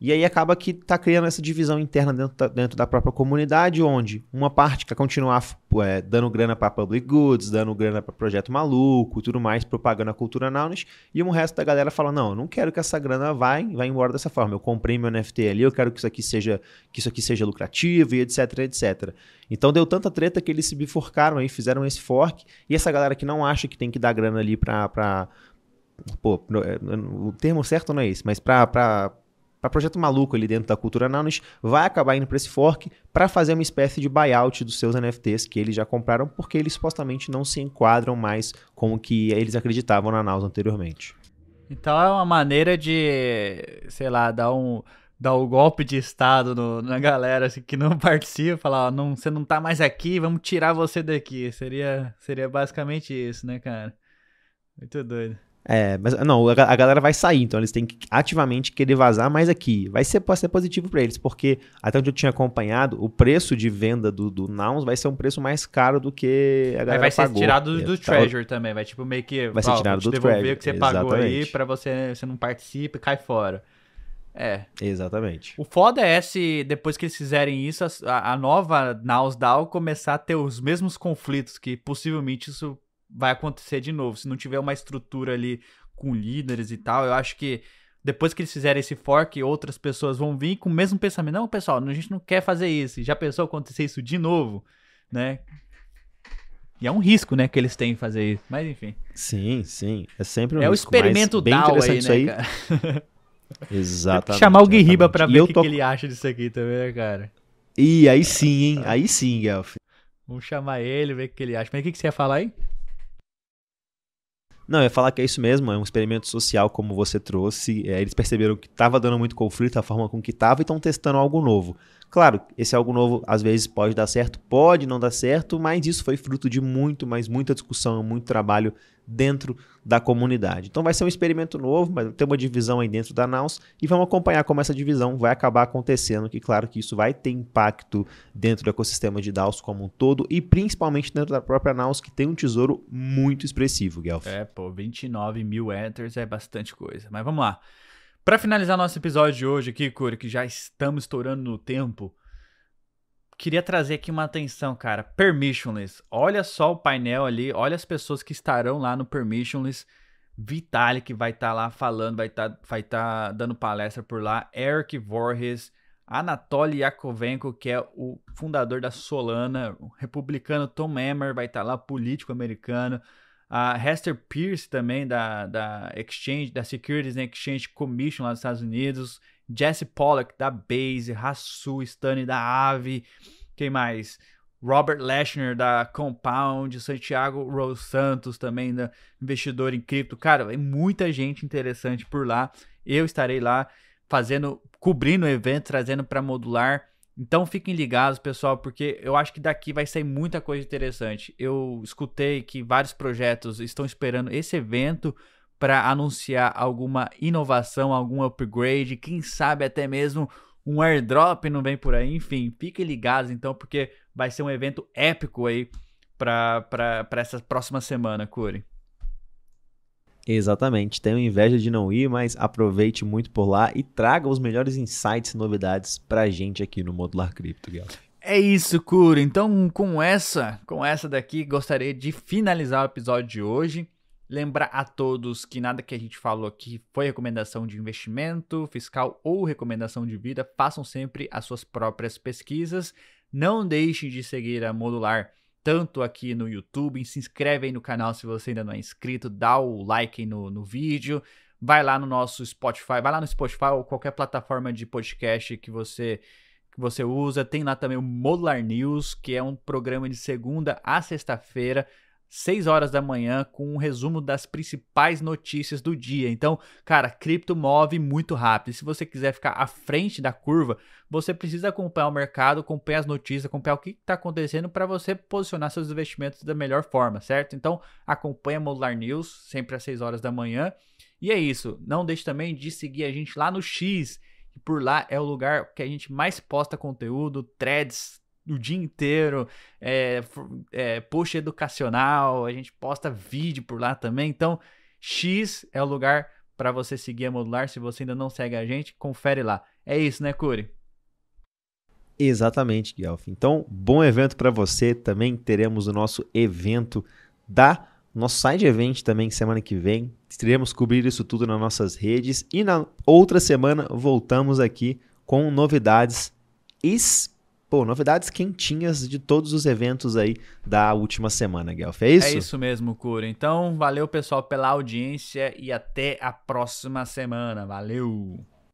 E aí acaba que está criando essa divisão interna dentro da, dentro da própria comunidade, onde uma parte quer continuar é, dando grana para public goods, dando grana para projeto maluco, tudo mais, propagando a cultura knowledge, e o resto da galera fala: "Não, eu não quero que essa grana vá, vá embora dessa forma. Eu comprei meu NFT ali, eu quero que isso aqui seja que isso aqui seja lucrativo e etc, etc". Então deu tanta treta que eles se bifurcaram aí, fizeram esse fork, e essa galera que não acha que tem que dar grana ali para Pô, é, o termo certo não é esse, mas para para projeto maluco ali dentro da cultura Anonymous, vai acabar indo para esse fork para fazer uma espécie de buyout dos seus NFTs que eles já compraram, porque eles supostamente não se enquadram mais com o que eles acreditavam na Naus anteriormente. Então é uma maneira de, sei lá, dar um dar o um golpe de estado no, na galera assim, que não participa, falar, ó, não, você não tá mais aqui, vamos tirar você daqui. Seria seria basicamente isso, né, cara? Muito doido. É, mas não, a, galera vai sair, então eles têm que ativamente querer vazar mais aqui. Vai ser, pode ser positivo para eles, porque até onde eu tinha acompanhado, o preço de venda do, do Nouns vai ser um preço mais caro do que a galera Aí vai ser pagou. tirado do, é, tá Treasure também, vai tipo meio que vai ser tirado do Treasure. o que você Exatamente. pagou aí para você, você não participa e cai fora. É. Exatamente. O foda é se depois que eles fizerem isso, a, a nova Naus DAO começar a ter os mesmos conflitos que possivelmente isso vai acontecer de novo. Se não tiver uma estrutura ali com líderes e tal, eu acho que depois que eles fizerem esse fork, outras pessoas vão vir com o mesmo pensamento. Não, pessoal, a gente não quer fazer isso. Já pensou acontecer isso de novo, né? E é um risco, né, que eles têm fazer isso. Mas enfim. Sim, sim. É sempre um É risco, o experimento DAO aí, né, aí. cara? Exatamente. chamar o Guiriba pra ver o que, tô... que, ele acha disso aqui também, né, cara? E aí sim, hein? Aí sim, Guelph. Vamos chamar ele, ver o que ele acha. Mas o que, que você ia falar aí? Não, eu ia falar que é isso mesmo, é um experimento social como você trouxe. É, eles perceberam que estava dando muito conflito a forma com que estava e estão testando algo novo. Claro, esse algo novo às vezes pode dar certo, pode não dar certo, mas isso foi fruto de muito, mas muita discussão, muito trabalho dentro da comunidade. Então vai ser um experimento novo, vai ter uma divisão aí dentro da Naus e vamos acompanhar como essa divisão vai acabar acontecendo, que claro que isso vai ter impacto dentro do ecossistema de DAOs como um todo e principalmente dentro da própria Naus, que tem um tesouro muito expressivo, Guelph. É, pô, 29 mil Ethers é bastante coisa. Mas vamos lá. Para finalizar nosso episódio de hoje aqui, Curi, que já estamos estourando no tempo, queria trazer aqui uma atenção, cara. Permissionless. Olha só o painel ali, olha as pessoas que estarão lá no Permissionless. Vitalik vai estar tá lá falando, vai estar tá, vai tá dando palestra por lá. Eric Voorhees, Anatoly Yakovenko, que é o fundador da Solana, o republicano Tom Emmer vai estar tá lá, político americano. A Hester Pierce também da, da Exchange, da Securities and Exchange Commission lá dos Estados Unidos. Jesse Pollock da Base, Rassu Stani da Aave. Quem mais? Robert Leshner da Compound, Santiago Rose Santos também da investidor em cripto. Cara, é muita gente interessante por lá. Eu estarei lá fazendo, cobrindo o evento, trazendo para modular. Então fiquem ligados, pessoal, porque eu acho que daqui vai sair muita coisa interessante. Eu escutei que vários projetos estão esperando esse evento para anunciar alguma inovação, algum upgrade, quem sabe até mesmo um airdrop não vem por aí. Enfim, fiquem ligados então, porque vai ser um evento épico aí para essa próxima semana, Curi. Exatamente. Tenho inveja de não ir, mas aproveite muito por lá e traga os melhores insights e novidades pra gente aqui no Modular Cripto, Gal. É isso, Curo. Então, com essa, com essa daqui, gostaria de finalizar o episódio de hoje. Lembrar a todos que nada que a gente falou aqui foi recomendação de investimento fiscal ou recomendação de vida. Façam sempre as suas próprias pesquisas. Não deixem de seguir a Modular tanto aqui no YouTube. Se inscreve aí no canal se você ainda não é inscrito, dá o like aí no, no vídeo. Vai lá no nosso Spotify, vai lá no Spotify ou qualquer plataforma de podcast que você que você usa. Tem lá também o Modular News, que é um programa de segunda a sexta-feira 6 horas da manhã com um resumo das principais notícias do dia. Então, cara, cripto move muito rápido. E se você quiser ficar à frente da curva, você precisa acompanhar o mercado, acompanhar as notícias, acompanhar o que está acontecendo para você posicionar seus investimentos da melhor forma, certo? Então, acompanha Modular News sempre às 6 horas da manhã. E é isso. Não deixe também de seguir a gente lá no X. Por lá é o lugar que a gente mais posta conteúdo, threads, o dia inteiro, é, é, post educacional, a gente posta vídeo por lá também. Então, X é o lugar para você seguir a Modular. Se você ainda não segue a gente, confere lá. É isso, né, Curi? Exatamente, Guelph. Então, bom evento para você. Também teremos o nosso evento da nosso side event também semana que vem. Teremos cobrir isso tudo nas nossas redes e na outra semana voltamos aqui com novidades especiais pô, novidades quentinhas de todos os eventos aí da última semana, Guelph. É isso? É isso mesmo, Cura. Então, valeu, pessoal, pela audiência e até a próxima semana. Valeu!